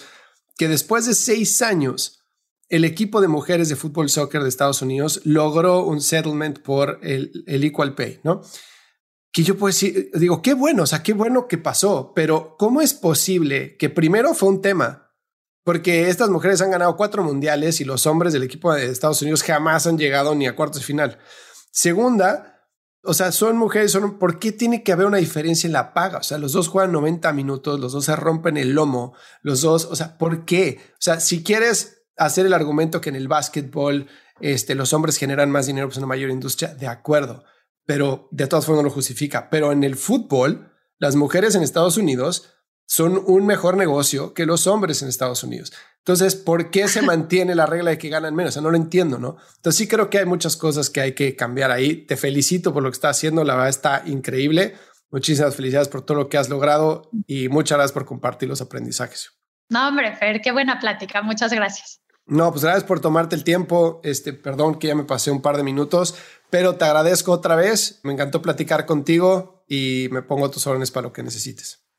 que después de seis años, el equipo de mujeres de fútbol soccer de Estados Unidos logró un settlement por el, el equal pay, ¿no? Que yo puedo decir, digo, qué bueno, o sea, qué bueno que pasó, pero ¿cómo es posible que primero fue un tema porque estas mujeres han ganado cuatro mundiales y los hombres del equipo de Estados Unidos jamás han llegado ni a cuartos de final. Segunda, o sea, son mujeres, son, ¿por qué tiene que haber una diferencia en la paga? O sea, los dos juegan 90 minutos, los dos se rompen el lomo, los dos, o sea, ¿por qué? O sea, si quieres hacer el argumento que en el básquetbol este, los hombres generan más dinero, pues una mayor industria, de acuerdo, pero de todas formas no lo justifica. Pero en el fútbol, las mujeres en Estados Unidos son un mejor negocio que los hombres en Estados Unidos. Entonces, ¿por qué se mantiene la regla de que ganan menos? O sea, no lo entiendo, ¿no? Entonces sí creo que hay muchas cosas que hay que cambiar ahí. Te felicito por lo que estás haciendo, la verdad está increíble. Muchísimas felicidades por todo lo que has logrado y muchas gracias por compartir los aprendizajes. No, hombre, Fer, qué buena plática. Muchas gracias. No, pues gracias por tomarte el tiempo. Este, perdón que ya me pasé un par de minutos, pero te agradezco otra vez. Me encantó platicar contigo y me pongo tus órdenes para lo que necesites.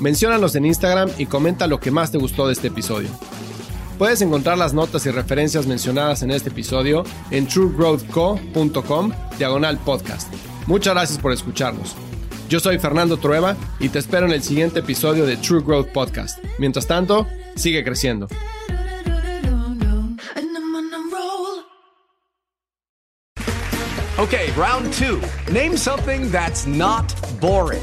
Menciónanos en Instagram y comenta lo que más te gustó de este episodio. Puedes encontrar las notas y referencias mencionadas en este episodio en truegrowthco.com diagonal podcast. Muchas gracias por escucharnos. Yo soy Fernando Trueba y te espero en el siguiente episodio de True Growth Podcast. Mientras tanto, sigue creciendo. Okay, round two. Name something that's not boring.